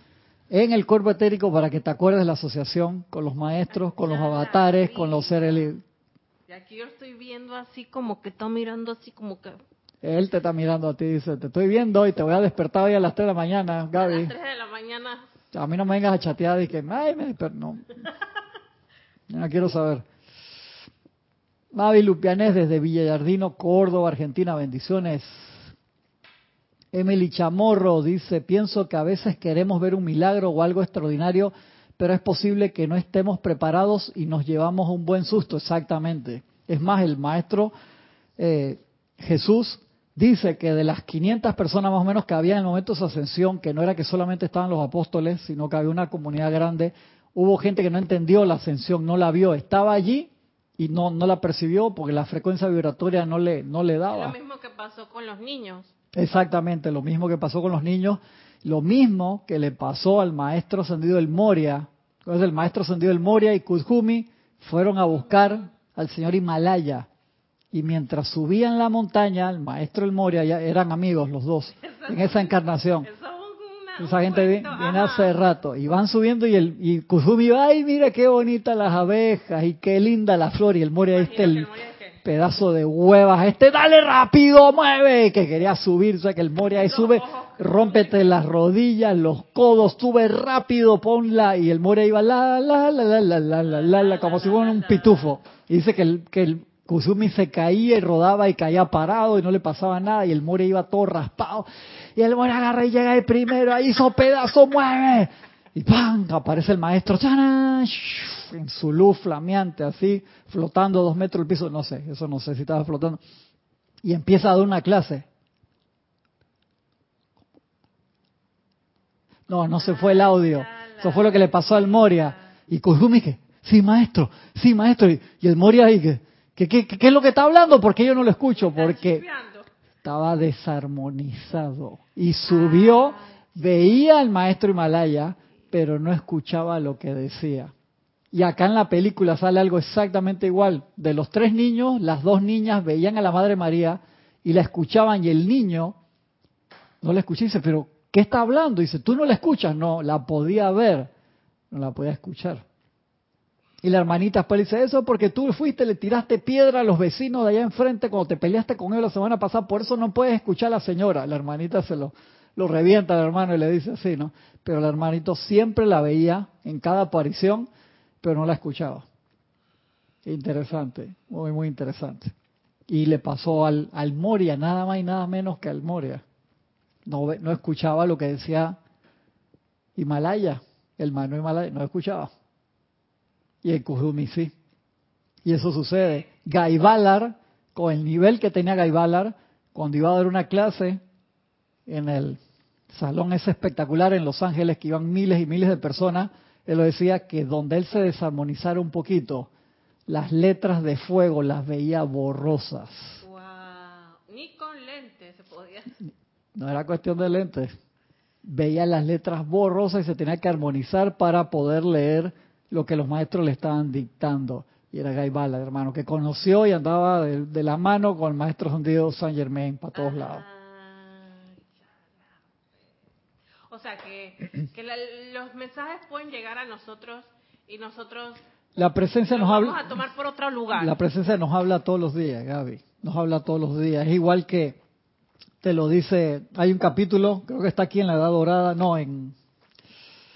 en el cuerpo etérico para que te acuerdes de la asociación con los maestros, con los avatares, con los seres Y aquí yo estoy viendo así como que está mirando así como que... Él te está mirando a ti, dice, te estoy viendo y te voy a despertar hoy a las 3 de la mañana, Gaby. A las 3 de la mañana. A mí no me vengas a chatear y que, ay, me no. [LAUGHS] Yo no quiero saber. Mavi Lupianés desde Villallardino, Córdoba, Argentina, bendiciones. Emily Chamorro dice, pienso que a veces queremos ver un milagro o algo extraordinario, pero es posible que no estemos preparados y nos llevamos un buen susto, exactamente. Es más, el maestro eh, Jesús dice que de las 500 personas más o menos que había en el momento de su ascensión, que no era que solamente estaban los apóstoles, sino que había una comunidad grande, hubo gente que no entendió la ascensión, no la vio, estaba allí y no, no la percibió porque la frecuencia vibratoria no le, no le daba. lo mismo que pasó con los niños. Exactamente, lo mismo que pasó con los niños, lo mismo que le pasó al maestro ascendido del Moria. Entonces el maestro ascendido del Moria y Kuzhumi fueron a buscar al señor Himalaya. Y mientras subían la montaña, el maestro del Moria, ya eran amigos los dos, en esa encarnación. Esa gente viene, hace rato. Y van subiendo y el y Kuzumi va, ay, mira qué bonitas las abejas y qué linda la flor. Y el Moria, este, el, pedazo de huevas, este, dale rápido, mueve, que quería subir, o sea que el Moria ahí sube, rómpete las rodillas, los codos, sube rápido, ponla, y el Moria iba la, la, la, la, la, la, la, la, la como si fuera un pitufo. Y dice que el, que el Kusumi se caía y rodaba y caía parado y no le pasaba nada, y el Moria iba todo raspado, y el Moria agarra y llega el primero, ahí hizo pedazo, mueve, y ¡pam! aparece el maestro, en su luz flameante, así, flotando dos metros el piso, no sé, eso no sé si estaba flotando, y empieza a dar una clase. No, no se fue el audio. Eso fue lo que le pasó al Moria. Y Kuzumi que, sí, maestro, sí, maestro. Y, el Moria ahí que, ¿qué, qué, es lo que está hablando? Porque yo no lo escucho, porque estaba desarmonizado. Y subió, veía al maestro Himalaya, pero no escuchaba lo que decía. Y acá en la película sale algo exactamente igual. De los tres niños, las dos niñas veían a la Madre María y la escuchaban y el niño no la escuché y dice, pero ¿qué está hablando? dice, tú no la escuchas. No, la podía ver, no la podía escuchar. Y la hermanita después le dice, eso porque tú fuiste, le tiraste piedra a los vecinos de allá enfrente cuando te peleaste con él la semana pasada, por eso no puedes escuchar a la señora. La hermanita se lo, lo revienta al hermano y le dice así, ¿no? Pero el hermanito siempre la veía en cada aparición pero no la escuchaba. Interesante, muy, muy interesante. Y le pasó al, al Moria, nada más y nada menos que al Moria. No, no escuchaba lo que decía Himalaya, el mano Himalaya, no escuchaba. Y el Kuzumi sí. Y eso sucede. Gaibalar, con el nivel que tenía Gaibalar, cuando iba a dar una clase en el salón ese espectacular en Los Ángeles, que iban miles y miles de personas, él lo decía que donde él se desarmonizara un poquito, las letras de fuego las veía borrosas. Wow. Ni con lentes se podía. No era cuestión de lentes. Veía las letras borrosas y se tenía que armonizar para poder leer lo que los maestros le estaban dictando. Y era Gaibala, hermano, que conoció y andaba de, la mano con el maestro Sandido San Germain para todos lados. O sea, que, que la- los mensajes pueden llegar a nosotros y nosotros La presencia los nos vamos habla. a tomar por otro lugar. La presencia nos habla todos los días, Gaby. Nos habla todos los días. Es igual que te lo dice. Hay un capítulo, creo que está aquí en la Edad Dorada, no, en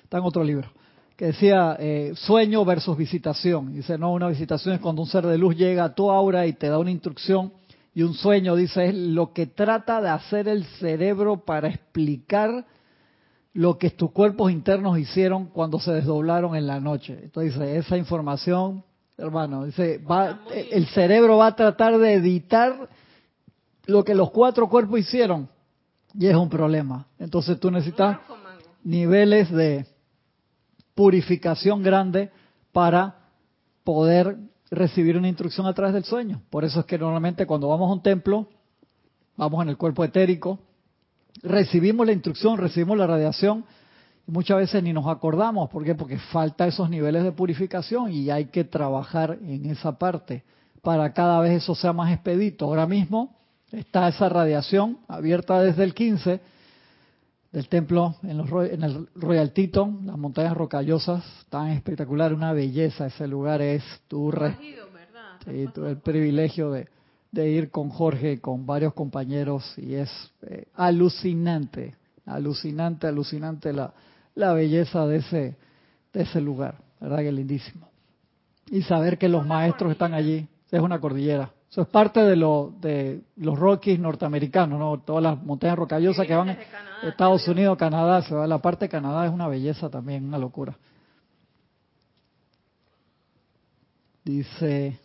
está en otro libro, que decía eh, sueño versus visitación. Dice, no, una visitación es cuando un ser de luz llega a tu aura y te da una instrucción. Y un sueño, dice, es lo que trata de hacer el cerebro para explicar lo que tus cuerpos internos hicieron cuando se desdoblaron en la noche. Entonces, esa información, hermano, dice, va, el cerebro va a tratar de editar lo que los cuatro cuerpos hicieron y es un problema. Entonces tú necesitas niveles de purificación grande para poder recibir una instrucción a través del sueño. Por eso es que normalmente cuando vamos a un templo, vamos en el cuerpo etérico, recibimos la instrucción, recibimos la radiación, y muchas veces ni nos acordamos. ¿Por qué? Porque falta esos niveles de purificación y hay que trabajar en esa parte para cada vez eso sea más expedito. Ahora mismo está esa radiación abierta desde el 15 del templo en, los, en el Royal Teton, las montañas rocallosas, tan espectacular, una belleza ese lugar es, tu re-. Sí, tuve el privilegio de, de ir con Jorge y con varios compañeros y es eh, alucinante, alucinante, alucinante la, la belleza de ese, de ese lugar, ¿verdad? Que lindísimo. Y saber que los maestros están allí, es una cordillera. Eso es parte de, lo, de los Rockies norteamericanos, ¿no? Todas las montañas rocallosas que van Estados. Unidos, Canadá, se va. La parte de Canadá es una belleza también, una locura. Dice,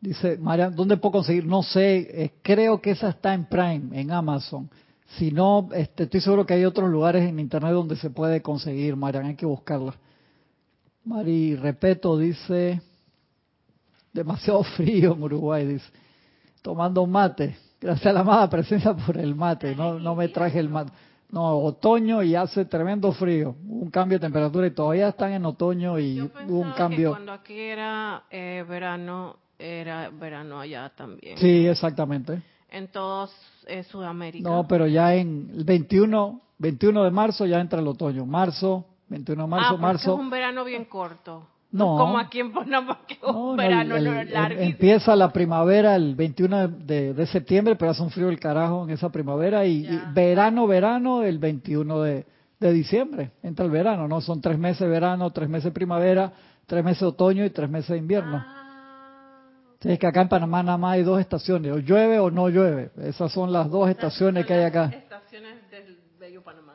dice María, ¿dónde puedo conseguir? No sé, eh, creo que esa está en Prime, en Amazon. Si no, este, estoy seguro que hay otros lugares en Internet donde se puede conseguir, Marian, hay que buscarla. Mari Repeto dice, demasiado [LAUGHS] frío en Uruguay, dice, tomando mate. Gracias a la amada presencia por el mate, no, no me traje el mate. No, otoño y hace tremendo frío, un cambio de temperatura y todavía están en otoño y Yo hubo un que cambio. cuando aquí era eh, verano, era verano allá también. Sí, exactamente. En todos eh, Sudamérica. No, pero ya en el 21, 21 de marzo ya entra el otoño. Marzo, 21 de ah, marzo, porque marzo. es un verano bien corto. No. Como aquí en Panamá, que es un no, verano el- no, el- larguísimo. empieza la primavera el 21 de, de- de septiembre, pero hace un frío el carajo en esa primavera y, verano, verano el 21 de, de diciembre. Entra el verano, ¿no? Son tres meses de verano, tres meses de primavera, tres meses de otoño y tres meses de invierno. Ah, es que acá en Panamá nada más hay dos estaciones, o llueve o no llueve. Esas son las dos estaciones que hay acá. Estaciones del bello Panamá.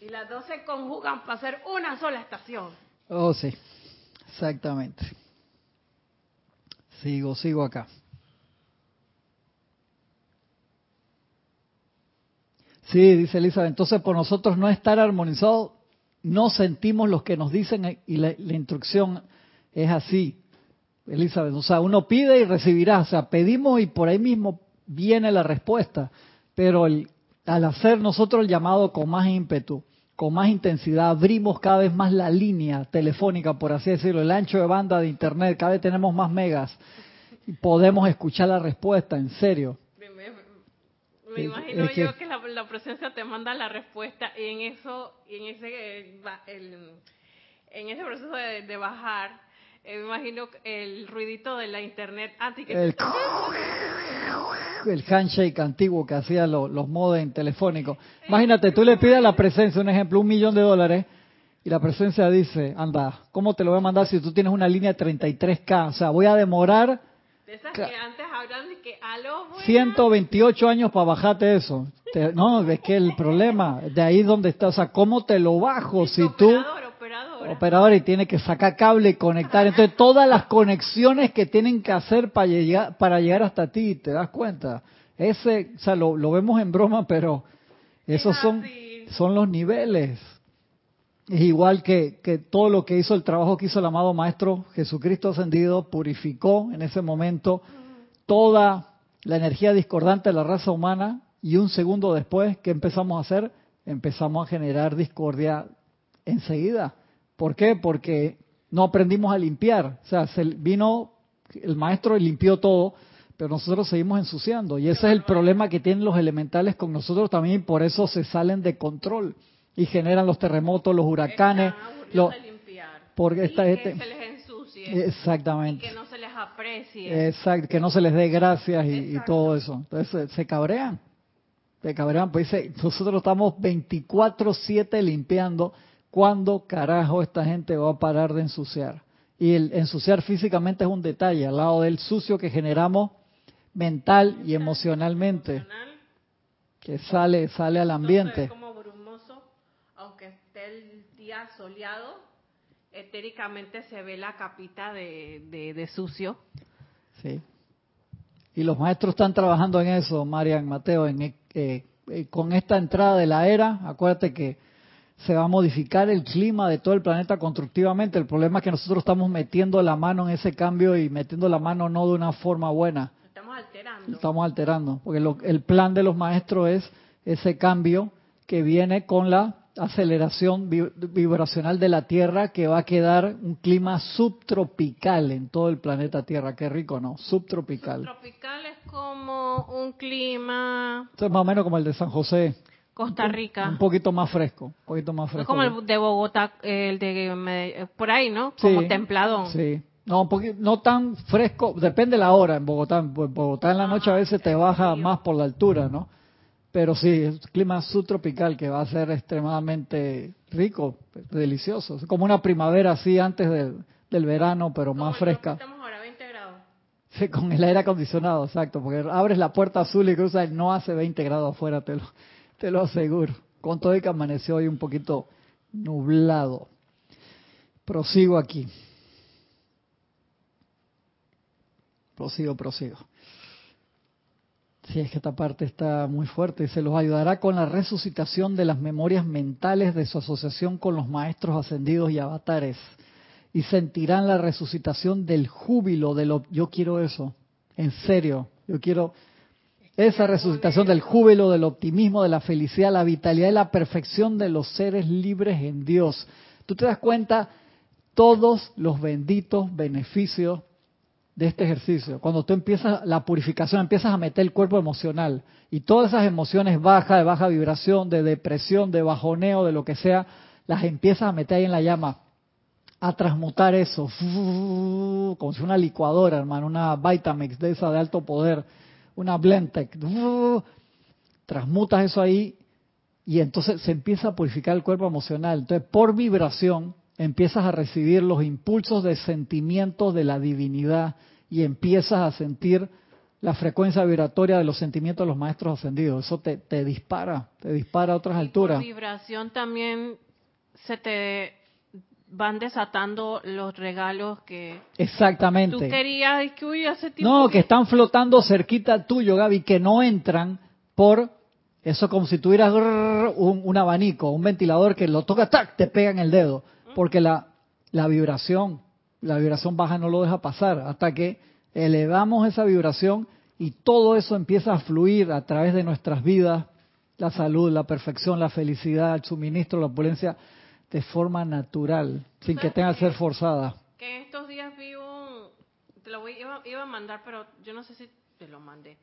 Y las dos se conjugan para hacer una sola estación. Oh, sí, exactamente. Sigo, sigo acá. Sí, dice Elizabeth, entonces por nosotros no estar armonizado, no sentimos los que nos dicen y la, la instrucción es así. Elizabeth, o sea, uno pide y recibirá, o sea, pedimos y por ahí mismo viene la respuesta, pero el- al hacer nosotros el llamado con más ímpetu, con más intensidad, abrimos cada vez más la línea telefónica, por así decirlo, el ancho de banda de Internet, cada vez tenemos más megas y podemos escuchar la respuesta, en serio. Me, imagino es que- yo que la, la presencia te manda la respuesta y en eso, y en ese, eh, el- en ese proceso de, de bajar, eh, me imagino el ruidito de la internet antes que El, [LAUGHS] el handshake antiguo que hacían los, los modem telefónicos. Imagínate, tú le pides a la presencia, un ejemplo, un millón de dólares, y la presencia dice, anda, ¿cómo te lo voy a mandar si tú tienes una línea de 33K? O sea, voy a demorar de esas Ca- que antes hablaban de que aló, buenas". 128 años para bajarte eso. Te- no, es que el problema, de ahí donde está, o sea, ¿cómo te lo bajo si tú, Operador, operadora. operador, y tiene que sacar cable y conectar? Entonces, todas las conexiones que tienen que hacer para llegar, para llegar hasta ti, ¿te das cuenta? Ese, o sea, lo, lo vemos en broma, pero esos Es son, son los niveles. Es igual que, que todo lo que hizo, el trabajo que hizo el amado Maestro Jesucristo ascendido, purificó en ese momento toda la energía discordante de la raza humana y un segundo después, ¿qué empezamos a hacer? Empezamos a generar discordia enseguida. ¿Por qué? Porque no aprendimos a limpiar. O sea, se vino el Maestro y limpió todo, pero nosotros seguimos ensuciando. Y ese es el problema que tienen los elementales con nosotros también, y por eso se salen de control y generan los terremotos, los huracanes. Lo, porque esta que se les ensucie. Exactamente. que no se les aprecie. Exacto, que no se les dé gracias y, todo eso. Entonces se, cabrean. Se cabrean. Pues dice, nosotros estamos 24-7 limpiando. ¿Cuándo carajo esta gente va a parar de ensuciar? Y el ensuciar físicamente es un detalle, al lado del sucio que generamos mental y emocionalmente, que sale sale al ambiente. como brumoso, aunque esté el día soleado, etéricamente se ve la capita de, de, sucio. Sí. Y los maestros están trabajando en eso, Marian, Mateo, en, eh, eh, con esta entrada de la era, acuérdate que se va a modificar el clima de todo el planeta constructivamente. El problema es que nosotros estamos metiendo la mano en ese cambio y metiendo la mano no de una forma buena. Estamos alterando. Estamos alterando, porque el plan de los maestros es ese cambio que viene con la aceleración vibracional de la Tierra que va a quedar un clima subtropical en todo el planeta Tierra. Qué rico, ¿no? Subtropical. Subtropical es como un clima... Esto es más o menos como el de San José. Costa Rica. Un poquito más fresco, un poquito más fresco. como el de Bogotá, el de por ahí, ¿no? Como templado. Sí. No, un poquito, no tan fresco, depende la hora en Bogotá. En Bogotá en la noche a veces te baja más por la altura, ¿no? Pero sí, es clima subtropical que va a ser extremadamente rico, delicioso. Es como una primavera así antes del, verano, pero más fresca. Estamos ahora 20 grados. Sí, con el aire acondicionado, exacto, porque abres la puerta azul y cruzas, no hace 20 grados afuera, te lo, te lo aseguro. Con todo que amaneció hoy un poquito nublado. Prosigo aquí. Prosigo, prosigo. Sí, es que esta parte está muy fuerte. Se los ayudará con la resucitación de las memorias mentales de su asociación con los maestros ascendidos y avatares. Y sentirán la resucitación del júbilo de lo... Yo quiero eso. En serio. Yo quiero esa resucitación del júbilo, del optimismo, de la felicidad, la vitalidad y la perfección de los seres libres en Dios. Tú te das cuenta todos los benditos beneficios de este ejercicio. Cuando tú empiezas la purificación, empiezas a meter el cuerpo emocional y todas esas emociones bajas, de baja vibración, de depresión, de bajoneo, de lo que sea, las empiezas a meter ahí en la llama, a transmutar eso, como si una licuadora, hermano, una Vitamix de esa de alto poder una Blendtec, transmutas eso ahí y entonces se empieza a purificar el cuerpo emocional. Entonces, por vibración, empiezas a recibir los impulsos de sentimientos de la divinidad y empiezas a sentir la frecuencia vibratoria de los sentimientos de los maestros ascendidos. Eso te, te dispara, te dispara a otras alturas. Por vibración también se te van desatando los regalos que exactamente. tú querías que uy, hace tiempo no que... están flotando cerquita tuyo Gaby que no entran por eso como si tuvieras un, un, abanico un ventilador que lo toca tac te pega en el dedo porque la la vibración la vibración baja no lo deja pasar hasta que elevamos esa vibración y todo eso empieza a fluir a través de nuestras vidas la salud la perfección la felicidad el suministro la opulencia de forma natural, sin que tenga que ser forzada. Que estos días vi un... Te lo voy, iba, a mandar, pero yo no sé si te lo mandé.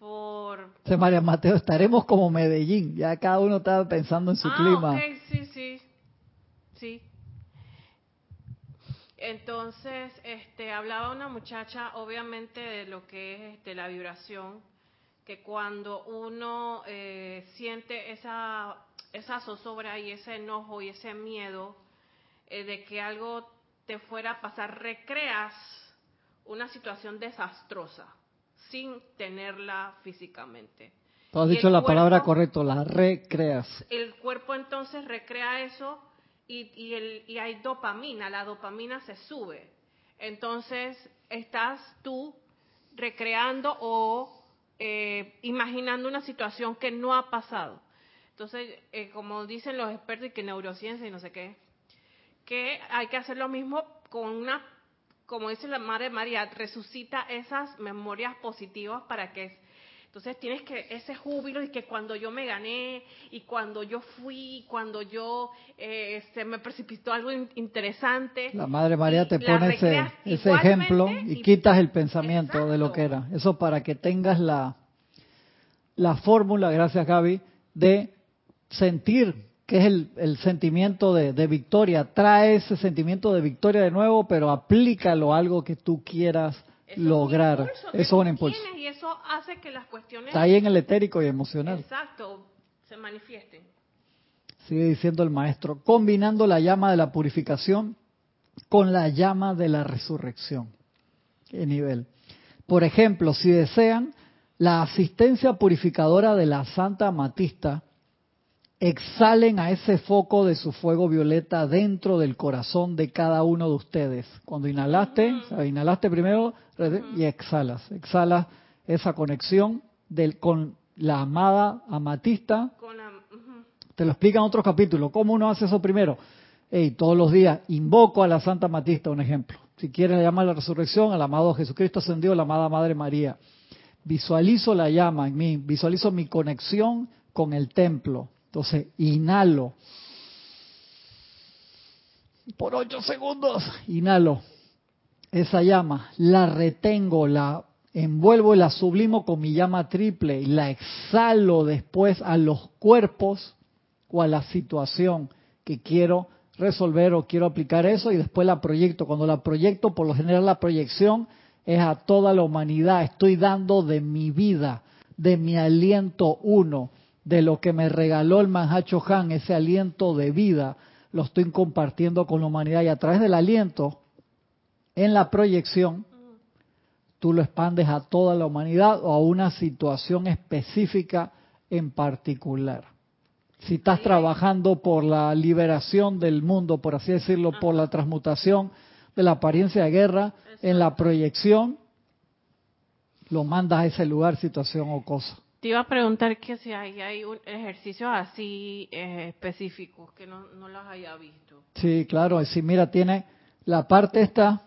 Por... María Mateo, estaremos como Medellín. Ya cada uno está pensando en su ah, clima. sí, sí. Sí. Entonces, este, hablaba una muchacha, obviamente, de lo que es este, la vibración, que cuando uno eh, siente esa esa zozobra y ese enojo y ese miedo eh, de que algo te fuera a pasar, recreas una situación desastrosa sin tenerla físicamente. Tú has dicho la palabra correcta, la recreas. El cuerpo entonces recrea eso y, y, el, y hay dopamina, la dopamina se sube. Entonces estás tú recreando o eh, imaginando una situación que no ha pasado. Entonces, eh, como dicen los expertos y que neurociencia y no sé qué, que hay que hacer lo mismo con una, como dice la Madre María, resucita esas memorias positivas para que Entonces tienes que ese júbilo y que cuando yo me gané y cuando yo fui, cuando yo eh, se me precipitó algo interesante. La Madre María te pone ese, ese ejemplo y, quitas el pensamiento de lo que era. Eso para que tengas la, la fórmula, gracias Gaby, de sentir que es el, el sentimiento de, de, victoria. Trae ese sentimiento de victoria de nuevo, pero aplícalo a algo que tú quieras lograr. eso es un impulso. Y eso hace que las cuestiones... Está ahí en el etérico y emocional. Exacto, se manifiesten. Sigue diciendo el maestro, combinando la llama de la purificación con la llama de la resurrección. ¿Qué nivel? Por ejemplo, si desean, la asistencia purificadora de la Santa Matista exhalen a ese foco de su fuego violeta dentro del corazón de cada uno de ustedes. Cuando inhalaste, inhalaste primero y exhalas. Exhalas esa conexión del, con la amada amatista. Te lo explica en otros capítulos. ¿Cómo uno hace eso primero? Hey, todos los días invoco a la Santa Amatista, un ejemplo. Si quieres llamar a la resurrección, al amado Jesucristo ascendió, la amada Madre María. Visualizo la llama en mí, visualizo mi conexión con el templo, entonces, inhalo. Por ocho segundos, inhalo esa llama, la retengo, la envuelvo y la sublimo con mi llama triple y la exhalo después a los cuerpos o a la situación que quiero resolver o quiero aplicar eso y después la proyecto. Cuando la proyecto, por lo general la proyección es a toda la humanidad. Estoy dando de mi vida, de mi aliento uno de lo que me regaló el Manhacho Han, ese aliento de vida, lo estoy compartiendo con la humanidad y a través del aliento, en la proyección, tú lo expandes a toda la humanidad o a una situación específica en particular. Si estás trabajando por la liberación del mundo, por así decirlo, por la transmutación de la apariencia de guerra, en la proyección, lo mandas a ese lugar, situación o cosa. Te iba a preguntar que si hay, hay un ejercicios así eh, específicos que no, no los haya visto. Sí, claro. Sí, mira, tiene la parte esta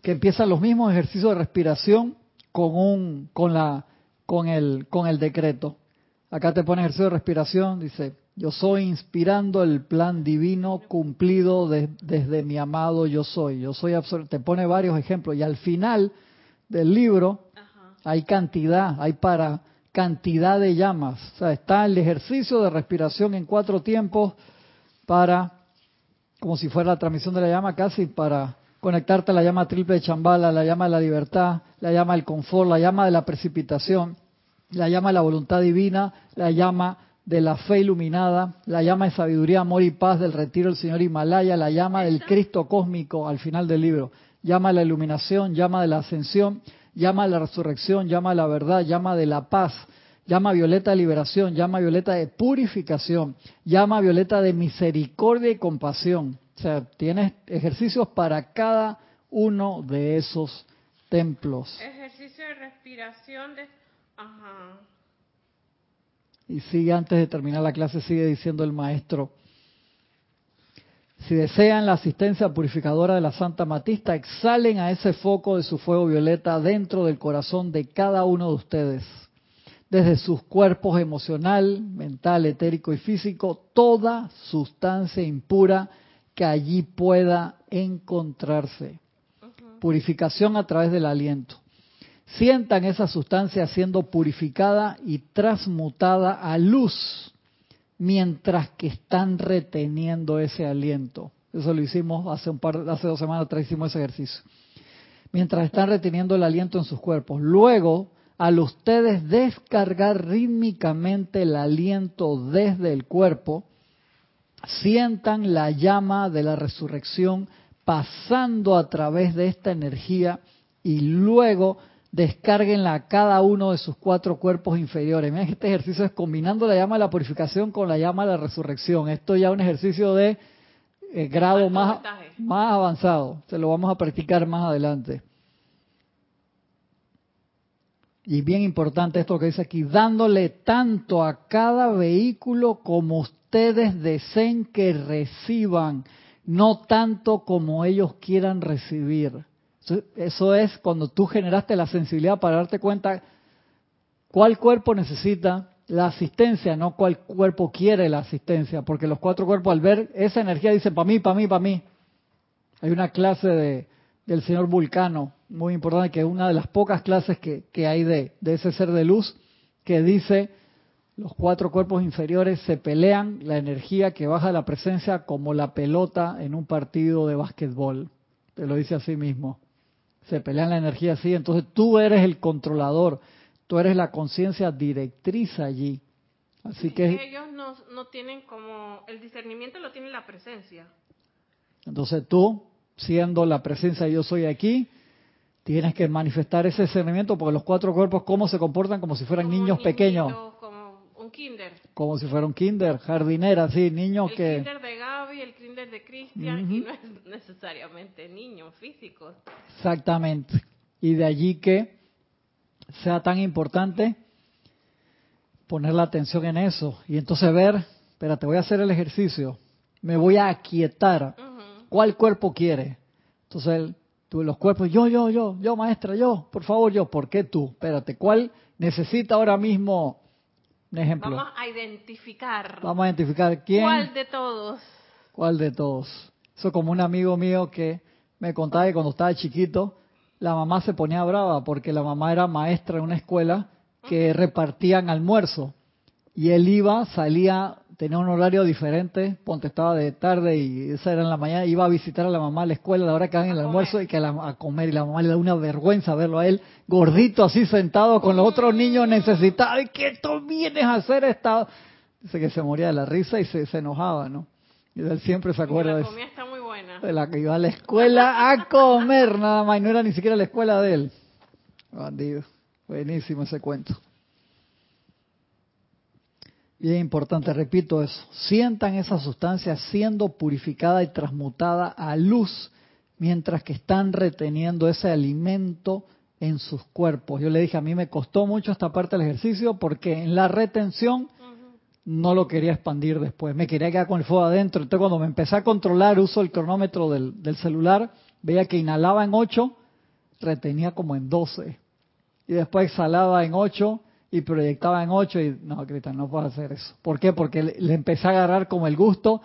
que empieza los mismos ejercicios de respiración con un con la con el con el decreto. Acá te pone ejercicio de respiración, dice, yo soy inspirando el plan divino cumplido desde mi amado yo soy. Yo soy te pone varios ejemplos y al final del libro hay cantidad, hay para cantidad de llamas. O sea, está el ejercicio de respiración en cuatro tiempos para, como si fuera la transmisión de la llama casi, para conectarte a la llama triple de Chambala, la llama de la libertad, la llama del confort, la llama de la precipitación, la llama de la voluntad divina, la llama de la fe iluminada, la llama de sabiduría, amor y paz del retiro del Señor Himalaya, la llama del Cristo cósmico al final del libro, llama de la iluminación, llama de la ascensión, llama a la resurrección, llama a la verdad, llama de la paz, llama violeta de liberación, llama violeta de purificación, llama violeta de misericordia y compasión. O sea, tienes ejercicios para cada uno de esos templos. Ejercicio de respiración de... Ajá. Y sigue antes de terminar la clase, sigue diciendo el maestro, si desean la asistencia purificadora de la Santa Matista, exhalen a ese foco de su fuego violeta dentro del corazón de cada uno de ustedes. Desde sus cuerpos emocional, mental, etérico y físico, toda sustancia impura que allí pueda encontrarse. Purificación a través del aliento. Sientan esa sustancia siendo purificada y transmutada a luz mientras que están reteniendo ese aliento. Eso lo hicimos hace un par, hace dos semanas atrás hicimos ese ejercicio. Mientras están reteniendo el aliento en sus cuerpos. Luego, al ustedes descargar rítmicamente el aliento desde el cuerpo, sientan la llama de la resurrección pasando a través de esta energía y luego descárguenla a cada uno de sus cuatro cuerpos inferiores. Miren este ejercicio es combinando la llama de la purificación con la llama de la resurrección. Esto ya es un ejercicio de eh, grado más, más avanzado. Se lo vamos a practicar más adelante. Y bien importante esto que dice aquí, dándole tanto a cada vehículo como ustedes deseen que reciban, no tanto como ellos quieran recibir. Eso es cuando tú generaste la sensibilidad para darte cuenta ¿Cuál cuerpo necesita la asistencia? No cuál cuerpo quiere la asistencia, porque los cuatro cuerpos al ver esa energía dicen para mí, para mí, para mí. Hay una clase de, del señor Vulcano, muy importante, que es una de las pocas clases que, que hay de, de ese ser de luz, que dice los cuatro cuerpos inferiores se pelean la energía que baja la presencia como la pelota en un partido de básquetbol. Te lo dice así mismo. Se pelean la energía así, entonces tú eres el controlador, tú eres la conciencia directriz allí. Así que ellos no, no tienen como el discernimiento lo tiene la presencia. Entonces tú, siendo la presencia yo soy aquí, tienes que manifestar ese discernimiento porque los cuatro cuerpos cómo se comportan como si fueran niños pequeños kinder. Como si fuera un kinder, jardinera, sí, niños que... Kinder de kinder de Cristian, y no es necesariamente niños físicos. Exactamente. Y de allí que sea tan importante poner la atención en eso. Y entonces ver, espérate, voy a hacer el ejercicio. Me voy a aquietar. ¿Cuál cuerpo quiere? Entonces, tú, los cuerpos, yo, yo, yo, yo, maestra, yo, por favor, yo. ¿Por qué tú? Espérate, ¿cuál necesita ahora mismo un ejemplo. Vamos a identificar. Vamos a identificar quién. ¿Cuál de todos? ¿Cuál de todos? Eso como un amigo mío que me contaba que cuando estaba chiquito, la mamá se ponía brava porque la mamá era maestra en una escuela que repartían almuerzo. Y él iba, salía tenía un horario diferente, ponte estaba de tarde y esa era en la mañana, iba a visitar a la mamá a la escuela a la hora que hagan el almuerzo y que a, comer y la mamá le da una vergüenza verlo a él gordito así sentado con los otros niños necesitados, ¿y qué tú vienes a hacer esta? Dice que se moría de la risa y se, enojaba, ¿no? Y él siempre se acuerda de eso. está muy buena. De la que iba a la escuela a comer nada más y no era ni siquiera la escuela de él. Bandido. Buenísimo ese cuento. Bien importante, repito eso. Sientan esa sustancia siendo purificada y transmutada a luz mientras que están reteniendo ese alimento en sus cuerpos. Yo le dije, a mí me costó mucho esta parte del ejercicio porque en la retención no lo quería expandir después, me quería quedar con el fuego adentro. Entonces cuando me empecé a controlar, uso el cronómetro del, del celular, veía que inhalaba en 8, retenía como en 12. Y después exhalaba en 8 y proyectaba en ocho y no, Cristian, no puedo hacer eso. ¿Por qué? Porque le, empecé a agarrar como el gusto,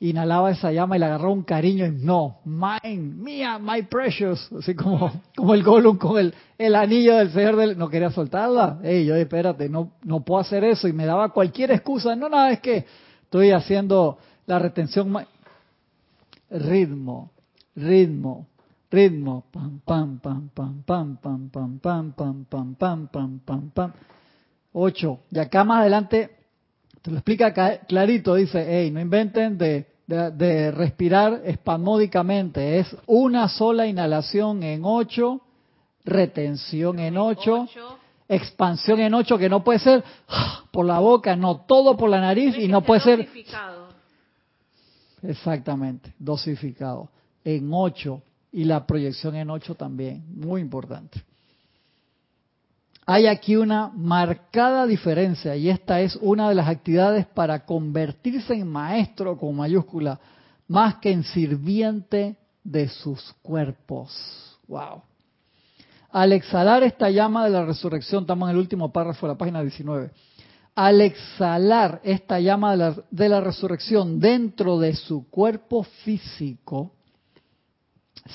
inhalaba esa llama y le agarró un cariño y no, mine, mía, my precious, así como, como el Gollum con el, el anillo del Señor del... No quería soltarla. Ey, yo espérate, no, no puedo hacer eso y me daba cualquier excusa. No, no, es que estoy haciendo la retención... Ritmo, ritmo, ritmo, pam, pam, pam, pam, pam, pam, pam, pam, pam, pam, pam, pam, pam, pam. Ocho. Y acá más adelante te lo explica clarito, dice, hey, no inventen de, de, respirar espasmódicamente, es una sola inhalación en ocho, retención en ocho, expansión en ocho, que no puede ser por la boca, no, todo por la nariz y no puede ser... Exactamente, dosificado. En ocho, y la proyección en 8 también, muy importante. Hay aquí una marcada diferencia y esta es una de las actividades para convertirse en maestro con mayúscula, más que en sirviente de sus cuerpos. Wow. Al exhalar esta llama de la resurrección, estamos en el último párrafo de la página 19. Al exhalar esta llama de la, de la resurrección dentro de su cuerpo físico,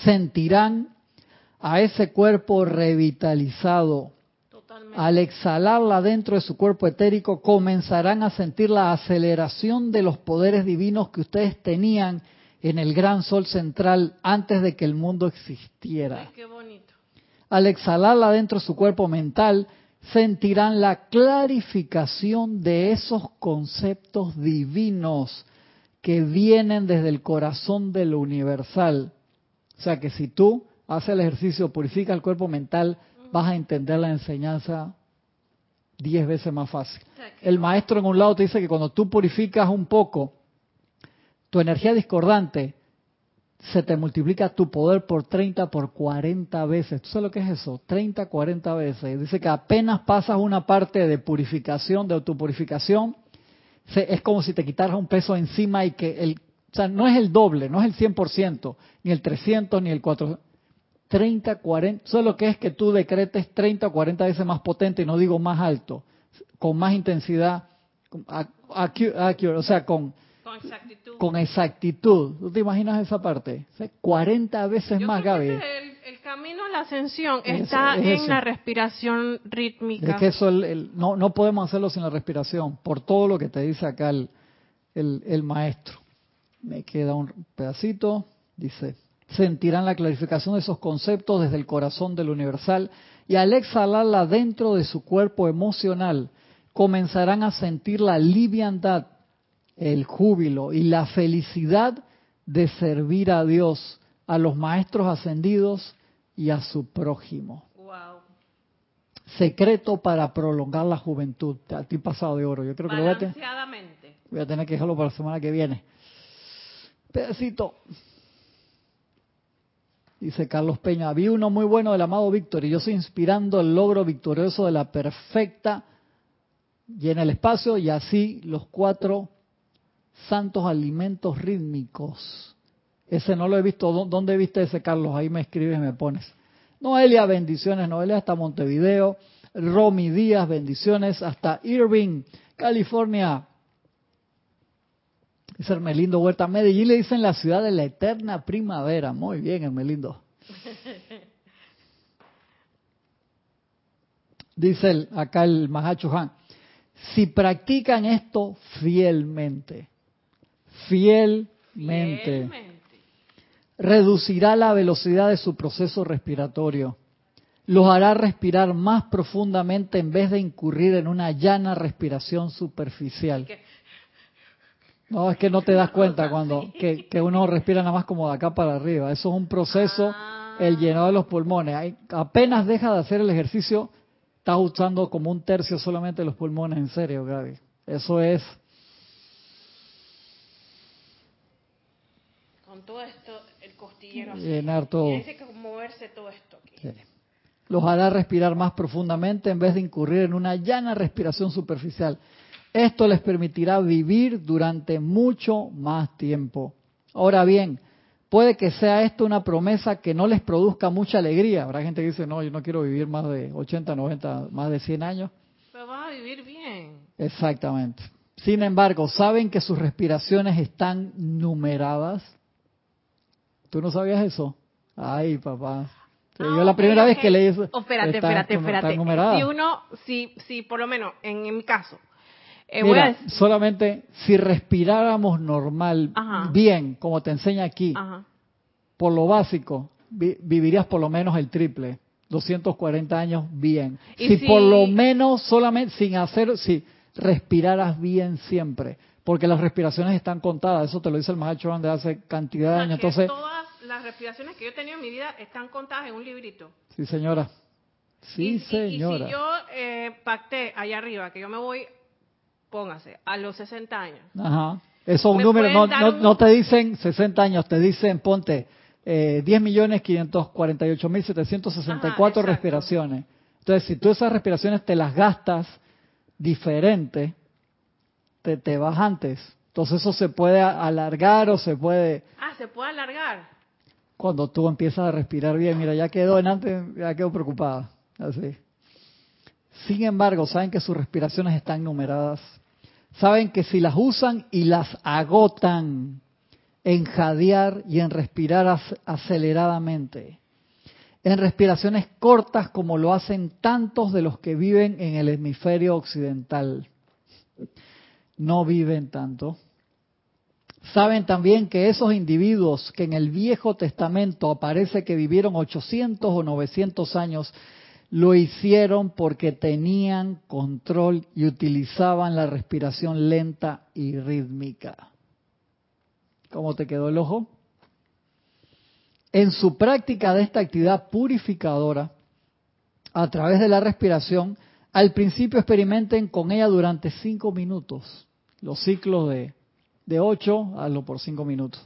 sentirán a ese cuerpo revitalizado. Al exhalarla dentro de su cuerpo etérico, comenzarán a sentir la aceleración de los poderes divinos que ustedes tenían en el gran sol central antes de que el mundo existiera. Al exhalarla dentro de su cuerpo mental, sentirán la clarificación de esos conceptos divinos que vienen desde el corazón de lo universal. O sea que si tú haces el ejercicio, purifica el cuerpo mental, vas a entender la enseñanza diez veces más fácil. El maestro en un lado te dice que cuando tú purificas un poco tu energía discordante, se te multiplica tu poder por 30, por 40 veces. ¿Tú sabes lo que es eso? 30, 40 veces. Dice que apenas pasas una parte de purificación, de autopurificación, es como si te quitaras un peso encima y que el o sea, no es el doble, no es el 100%, ni el 300, ni el 400. 30, 40, solo que es que tú decretes 30 o 40 veces más potente, y no digo más alto, con más intensidad, accurate, o sea, con, Con exactitud. con exactitud. ¿Tú te imaginas esa parte? Sea, 40 veces Yo más, creo Gaby. que el, el camino a la ascensión Eso, está es en eso. la respiración rítmica. Es que eso el- el- no, no podemos hacerlo sin la respiración, por todo lo que te dice acá el, el- el maestro. Me queda un pedacito, dice, sentirán la clarificación de esos conceptos desde el corazón del universal y al exhalarla dentro de su cuerpo emocional, comenzarán a sentir la liviandad, el júbilo y la felicidad de servir a Dios, a los maestros ascendidos y a su prójimo Wow. secreto para prolongar la juventud. A ti pasado de oro. Yo creo que lo voy a, te- Balanceadamente. voy a tener que dejarlo para la semana que viene. Pedacito. Dice Carlos Peña, vi uno muy bueno del amado Víctor y yo estoy inspirando el logro victorioso de la perfecta llena el espacio y así los cuatro santos alimentos rítmicos. Ese no lo he visto. ¿Dó- ¿Dónde viste ese, Carlos? Ahí me escribes me pones. Noelia, bendiciones. Noelia hasta Montevideo. Romy Díaz, bendiciones. Hasta Irving, California. Es Hermelindo Huerta. Medellín le dicen la ciudad de la eterna primavera. Muy bien, Hermelindo. [LAUGHS] Dice el- acá el Mahacho Han. Si practican esto fielmente, fielmente, Fielmente. reducirá la velocidad de su proceso respiratorio. Los hará respirar más profundamente en vez de incurrir en una llana respiración superficial. No, es que no te das cuenta cuando que, que uno respira nada más como de acá para arriba. Eso es un proceso, Ah. el llenado de los pulmones. Hay- apenas deja de hacer el ejercicio, estás usando como un tercio solamente los pulmones, en serio, Gaby. Eso es Con todo esto, el costillero así. Llenar todo. Y dice que moverse todo esto aquí. Sí. Los hará respirar más profundamente en vez de incurrir en una llana respiración superficial. Esto les permitirá vivir durante mucho más tiempo. Ahora bien, puede que sea esto una promesa que no les produzca mucha alegría. Habrá gente que dice, no, yo no quiero vivir más de 80, 90, más de 100 años. Pero vas a vivir bien. Exactamente. Sin embargo, ¿saben que sus respiraciones están numeradas? ¿Tú no sabías eso? Ay, papá. Sí, yo la primera vez que leí eso. Oh, espérate, está- espérate, espérate. Si uno, si, si por lo menos en, en mi caso, eh, Mira, a solamente si respiráramos normal, Ajá. bien, como te enseña aquí, Ajá. por lo básico, vi- vivirías por lo menos el triple, 240 años bien. Y Si, si- por lo menos solamente sin hacer, si respiraras bien siempre, porque las respiraciones están contadas, eso te lo dice el Mahacho de hace cantidad de O sea, años. Entonces, todas las respiraciones que yo he tenido en mi vida están contadas en un librito. sí señora, sí Y- y- señora. Y, si yo eh, pacté allá arriba que yo me voy, póngase, a los 60 años. Ajá. Eso es un ¿Me número, no, no, un- no te dicen 60 años, te dicen, ponte, eh, 10 millones 548 mil 764 Ajá, exacto. respiraciones. Entonces, si tú esas respiraciones te las gastas diferente, te, te vas antes. Entonces, eso se puede alargar o se puede, Ah, se puede alargar. cuando tú empiezas a respirar bien, mira, ya quedó en antes, ya quedó preocupada. Así. Sin embargo, saben que sus respiraciones están numeradas. Saben que si las usan y las agotan en jadear y en respirar ac- aceleradamente, en respiraciones cortas como lo hacen tantos de los que viven en el hemisferio occidental, no viven tanto. Saben también que esos individuos que en el Viejo Testamento aparece que vivieron 800 o 900 años, lo hicieron porque tenían control y utilizaban la respiración lenta y rítmica. ¿Cómo te quedó el ojo? En su práctica de esta actividad purificadora, a través de la respiración, al principio experimenten con ella durante cinco minutos, los ciclos de, de ocho, hazlo por cinco minutos.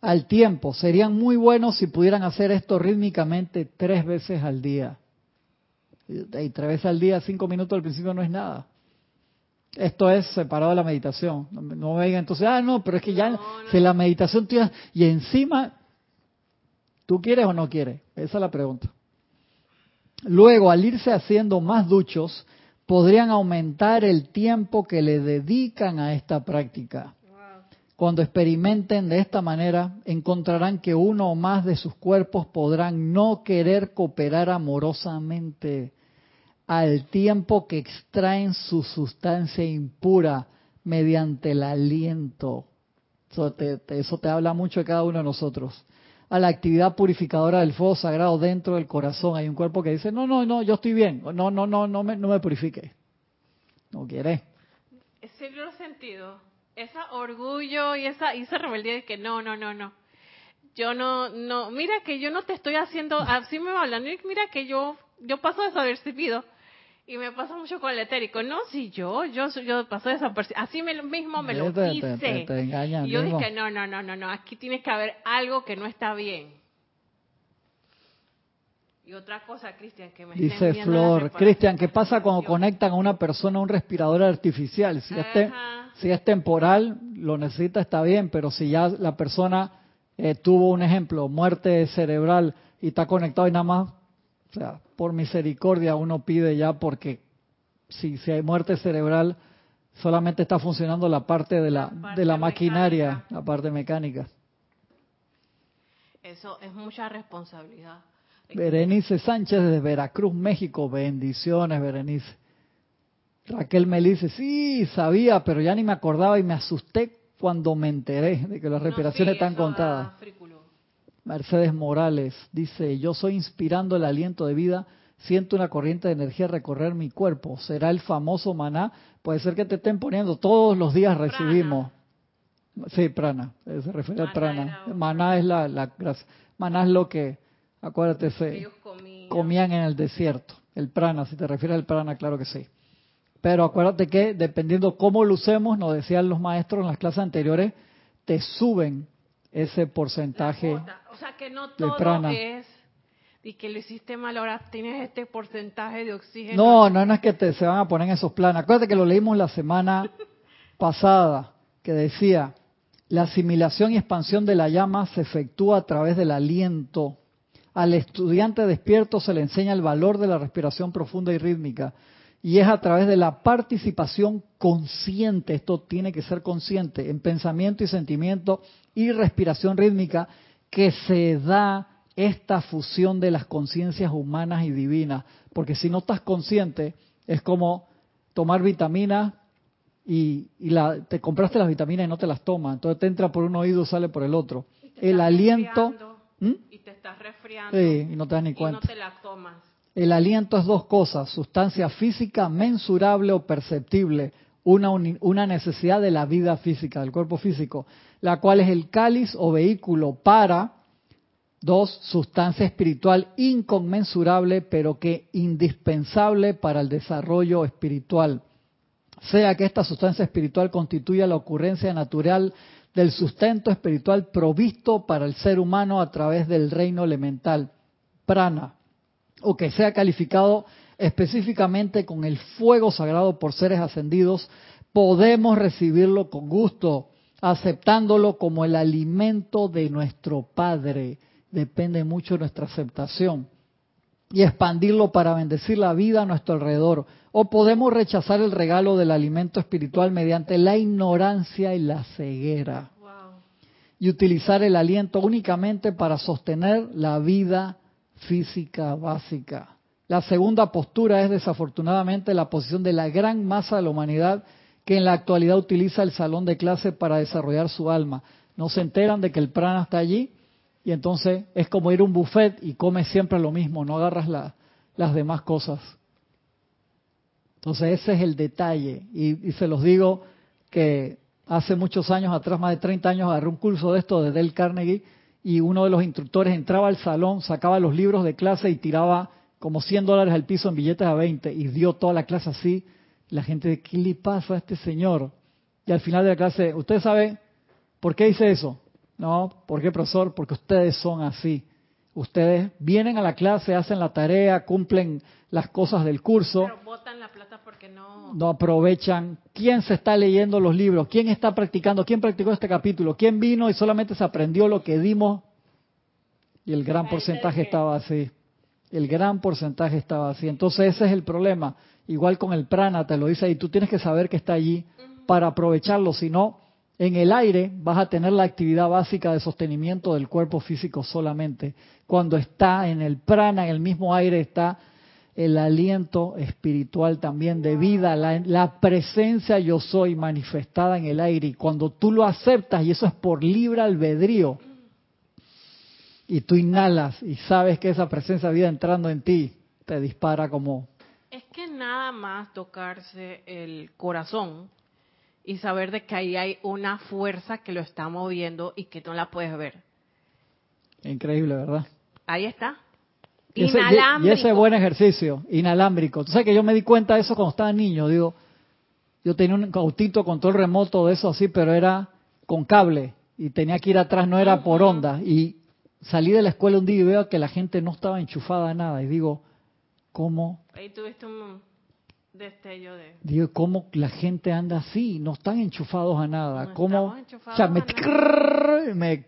Al tiempo, serían muy buenos si pudieran hacer esto rítmicamente tres veces al día. Y tres veces al día, cinco minutos al principio no es nada. Esto es separado de la meditación. No, no me digan entonces, ah, no, pero es que ya No, no. si la meditación tuya, y encima ¿Tú quieres o no quieres? Esa es la pregunta. Luego, al irse haciendo más duchos, podrían aumentar el tiempo que le dedican a esta práctica. Cuando experimenten de esta manera, encontrarán que uno o más de sus cuerpos podrán no querer cooperar amorosamente al tiempo que extraen su sustancia impura mediante el aliento. Eso te, habla mucho de cada uno de nosotros. A la actividad purificadora del fuego sagrado dentro del corazón. Hay un cuerpo que dice, no, no, no, yo estoy bien. No, no, no, no me, no me purifique. No quiere. Ese lo sentido. Ese orgullo y esa, y esa rebeldía de que no, no, no, no. Yo no, no, mira que yo no te estoy haciendo, así me va hablando, mira que yo, yo paso desapercibido y me pasa mucho con el etérico. No, si yo, yo, yo paso desapercibido. Así me, mismo me lo. Te, y yo dije, no, no, no, no, no, aquí tiene que haber algo que no está bien. Y otra cosa, Cristian, que me Dice Flor, Cristian, ¿qué pasa cuando conectan a una persona a un respirador artificial? Si este, si es temporal, lo necesita, está bien, pero si ya la persona eh, tuvo un ejemplo, muerte cerebral y está conectado y nada más, o sea, por misericordia uno pide ya porque si, si hay muerte cerebral, solamente está funcionando la parte de la, de la maquinaria, la parte mecánica. Eso es mucha responsabilidad. Berenice Sánchez de Veracruz, México. Bendiciones, Berenice. Raquel me dice, sí, sabía, pero ya ni me acordaba y me asusté cuando me enteré de que las respiraciones están contadas. Mercedes Morales dice, yo soy inspirando el aliento de vida, siento una corriente de energía recorrer mi cuerpo. ¿Será el famoso maná? Puede ser que te estén poniendo, todos los días recibimos. Sí, prana, se refiere al prana. Maná es la, la Maná es lo que, acuérdate, se comían en el desierto. El prana, si te refieres al prana, claro que sí. Pero acuérdate que dependiendo cómo lo usemos, nos decían los maestros en las clases anteriores, te suben ese porcentaje o sea que no todo es y que lo hiciste mal, ahora tienes este porcentaje de oxígeno. No, no, no es que te, se van a poner en esos planes. Acuérdate que lo leímos la semana [LAUGHS] pasada, que decía, la asimilación y expansión de la llama se efectúa a través del aliento. Al estudiante despierto se le enseña el valor de la respiración profunda y rítmica y es a través de la participación consciente, esto tiene que ser consciente, en pensamiento y sentimiento y respiración rítmica, que se da esta fusión de las conciencias humanas y divinas. Porque si no estás consciente, es como tomar vitaminas y, la, te compraste las vitaminas y no te las tomas. Entonces te entra por un oído y sale por el otro. El aliento... ¿Mm? Y te estás resfriando. Sí, y no te das ni cuenta. Y no te las tomas. El aliento es dos cosas, sustancia física mensurable o perceptible, una, necesidad de la vida física, del cuerpo físico, la cual es el cáliz o vehículo para, dos, sustancia espiritual inconmensurable, pero que indispensable para el desarrollo espiritual. Sea que esta sustancia espiritual constituya la ocurrencia natural del sustento espiritual provisto para el ser humano a través del reino elemental, prana, o que sea calificado específicamente con el fuego sagrado por seres ascendidos, podemos recibirlo con gusto, aceptándolo como el alimento de nuestro Padre. Depende mucho de nuestra aceptación. Y expandirlo para bendecir la vida a nuestro alrededor. O podemos rechazar el regalo del alimento espiritual mediante la ignorancia y la ceguera. Y utilizar el aliento únicamente para sostener la vida física básica. La segunda postura es desafortunadamente la posición de la gran masa de la humanidad que en la actualidad utiliza el salón de clase para desarrollar su alma. No se enteran de que el prana está allí y entonces es como ir a un buffet y comes siempre lo mismo, no agarras las demás cosas. Entonces ese es el detalle y, y, se los digo que hace muchos años atrás, más de 30 años, agarré un curso de esto de Del Carnegie y uno de los instructores entraba al salón, sacaba los libros de clase y tiraba como 100 dólares al piso en billetes a 20 y dio toda la clase así. La gente, ¿qué le pasa a este señor? Y al final de la clase, ¿usted sabe por qué dice eso? No, ¿por qué, profesor? Porque ustedes son así. Ustedes vienen a la clase, hacen la tarea, cumplen las cosas del curso. Pero la no... No aprovechan. ¿Quién se está leyendo los libros? ¿Quién está practicando? ¿Quién practicó este capítulo? ¿Quién vino y solamente se aprendió lo que dimos? Y el gran porcentaje estaba así. El gran porcentaje estaba así. Entonces ese es el problema. Igual con el prana, te lo dice y tú tienes que saber que está allí para aprovecharlo. Si no, en el aire vas a tener la actividad básica de sostenimiento del cuerpo físico solamente. Cuando está en el prana, en el mismo aire está el aliento espiritual también de vida, la, la, presencia yo soy manifestada en el aire. Y cuando tú lo aceptas, y eso es por libre albedrío, y tú inhalas y sabes que esa presencia de vida entrando en ti te dispara como... Es que nada más tocarse el corazón y saber de que ahí hay una fuerza que lo está moviendo y que no la puedes ver. Increíble, ¿verdad? Ahí está. Y ese, y ese buen ejercicio, inalámbrico. Tú sabes que yo me di cuenta de eso cuando estaba niño. Digo, yo tenía un autito control remoto de eso así, pero era con cable y tenía que ir atrás, no era por onda. Y salí de la escuela un día y veo que la gente no estaba enchufada a nada. Y digo, ¿cómo? Ahí tuviste un destello de... Digo, ¿cómo la gente anda así? No están enchufados a nada. No ¿Cómo? O sea, me, me-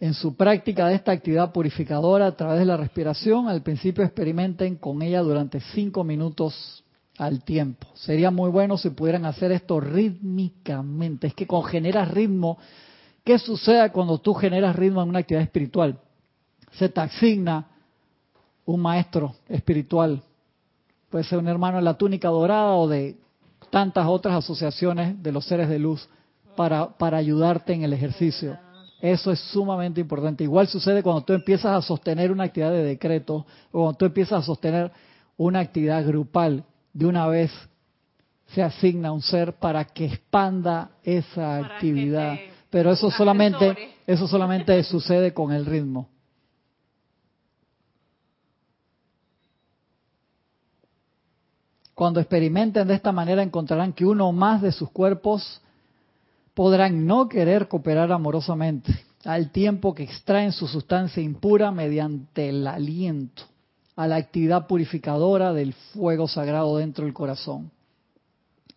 en su práctica de esta actividad purificadora a través de la respiración, al principio experimenten con ella durante cinco minutos al tiempo. Sería muy bueno si pudieran hacer esto rítmicamente. Es que con generas ritmo, ¿qué sucede cuando tú generas ritmo en una actividad espiritual? Se te asigna un maestro espiritual. Puede ser un hermano de la túnica dorada o de tantas otras asociaciones de los seres de luz para ayudarte en el ejercicio. Eso es sumamente importante. Igual sucede cuando tú empiezas a sostener una actividad de decreto o cuando tú empiezas a sostener una actividad grupal. De una vez se asigna un ser para que expanda esa Para actividad. Pero eso solamente, eso solamente [LAUGHS] sucede con el ritmo. Cuando experimenten de esta manera encontrarán que uno o más de sus cuerpos podrán no querer cooperar amorosamente, al tiempo que extraen su sustancia impura mediante el aliento, a la actividad purificadora del fuego sagrado dentro del corazón.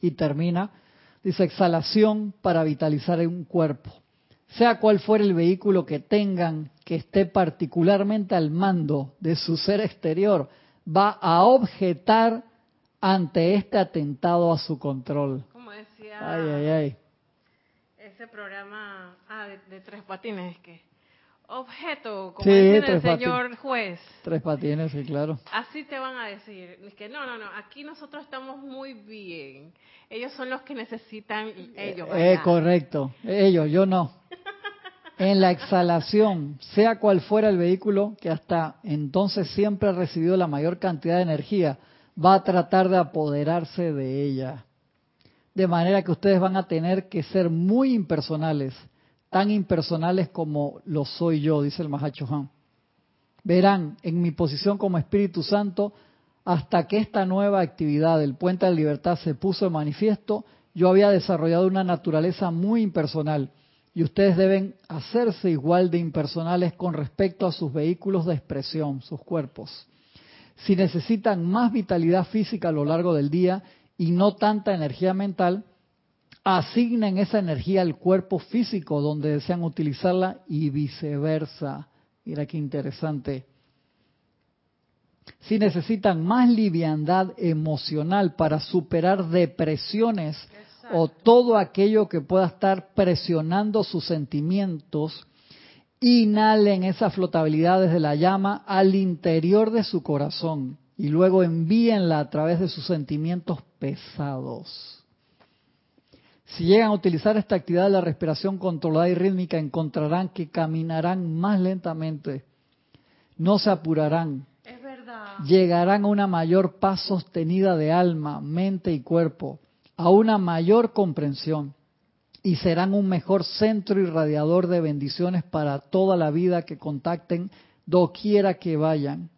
Y termina, dice, exhalación para vitalizar un cuerpo. Sea cual fuere el vehículo que tengan que esté particularmente al mando de su ser exterior, va a objetar ante este atentado a su control. Como decía Ay, ay, ay. Ese programa ah, de, de Tres Patines, que objeto, como Sí, dice el Patines. señor juez. Tres patines, sí, claro. Así te van a decir, es que no, no, no, aquí nosotros estamos muy bien. Ellos son los que necesitan ellos. Eh, correcto. Ellos, yo no. En la exhalación, sea cual fuera el vehículo que hasta entonces siempre ha recibido la mayor cantidad de energía, va a tratar de apoderarse de ella. De manera que ustedes van a tener que ser muy impersonales, tan impersonales como lo soy yo, dice el Mahacho Han. Verán, en mi posición como Espíritu Santo, hasta que esta nueva actividad del Puente de Libertad se puso en manifiesto, yo había desarrollado una naturaleza muy impersonal y ustedes deben hacerse igual de impersonales con respecto a sus vehículos de expresión, sus cuerpos. Si necesitan más vitalidad física a lo largo del día y no tanta energía mental, asignen esa energía al cuerpo físico donde desean utilizarla y viceversa. Mira qué interesante. Si necesitan más liviandad emocional para superar depresiones o todo aquello que pueda estar presionando sus sentimientos, inhalen esa flotabilidad desde la llama al interior de su corazón y luego envíenla a través de sus sentimientos pesados. Si llegan a utilizar esta actividad de la respiración controlada y rítmica, encontrarán que caminarán más lentamente, no se apurarán, Es verdad. llegarán a una mayor paz sostenida de alma, mente y cuerpo, a una mayor comprensión y serán un mejor centro irradiador de bendiciones para toda la vida que contacten doquiera que vayan.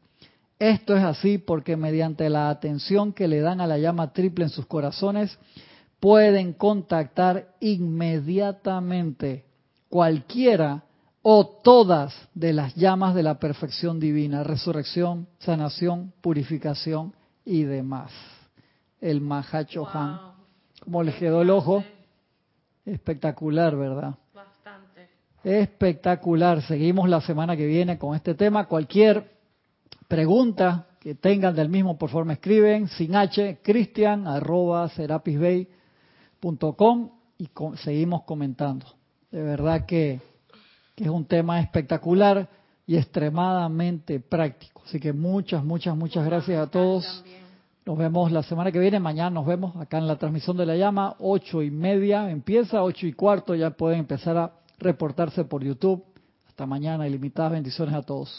Esto es así porque mediante la atención que le dan a la llama triple en sus corazones, pueden contactar inmediatamente cualquiera o todas de las llamas de la perfección divina, resurrección, sanación, purificación y demás. El Mahacho Han. Wow. Como les quedó el ojo, espectacular, ¿verdad? Bastante. Espectacular. Seguimos la semana que viene con este tema. Cualquier pregunta que tengan del mismo, por favor me escriben. Sin H, cristian arroba serapisbay.com y seguimos comentando. De verdad que, que es un tema espectacular y extremadamente práctico. Así que muchas, muchas, muchas gracias a todos. Nos vemos la semana que viene. Mañana nos vemos acá en la transmisión de la llama. Ocho y media empieza, ocho y cuarto ya pueden empezar a reportarse por YouTube. Hasta mañana. Ilimitadas bendiciones a todos.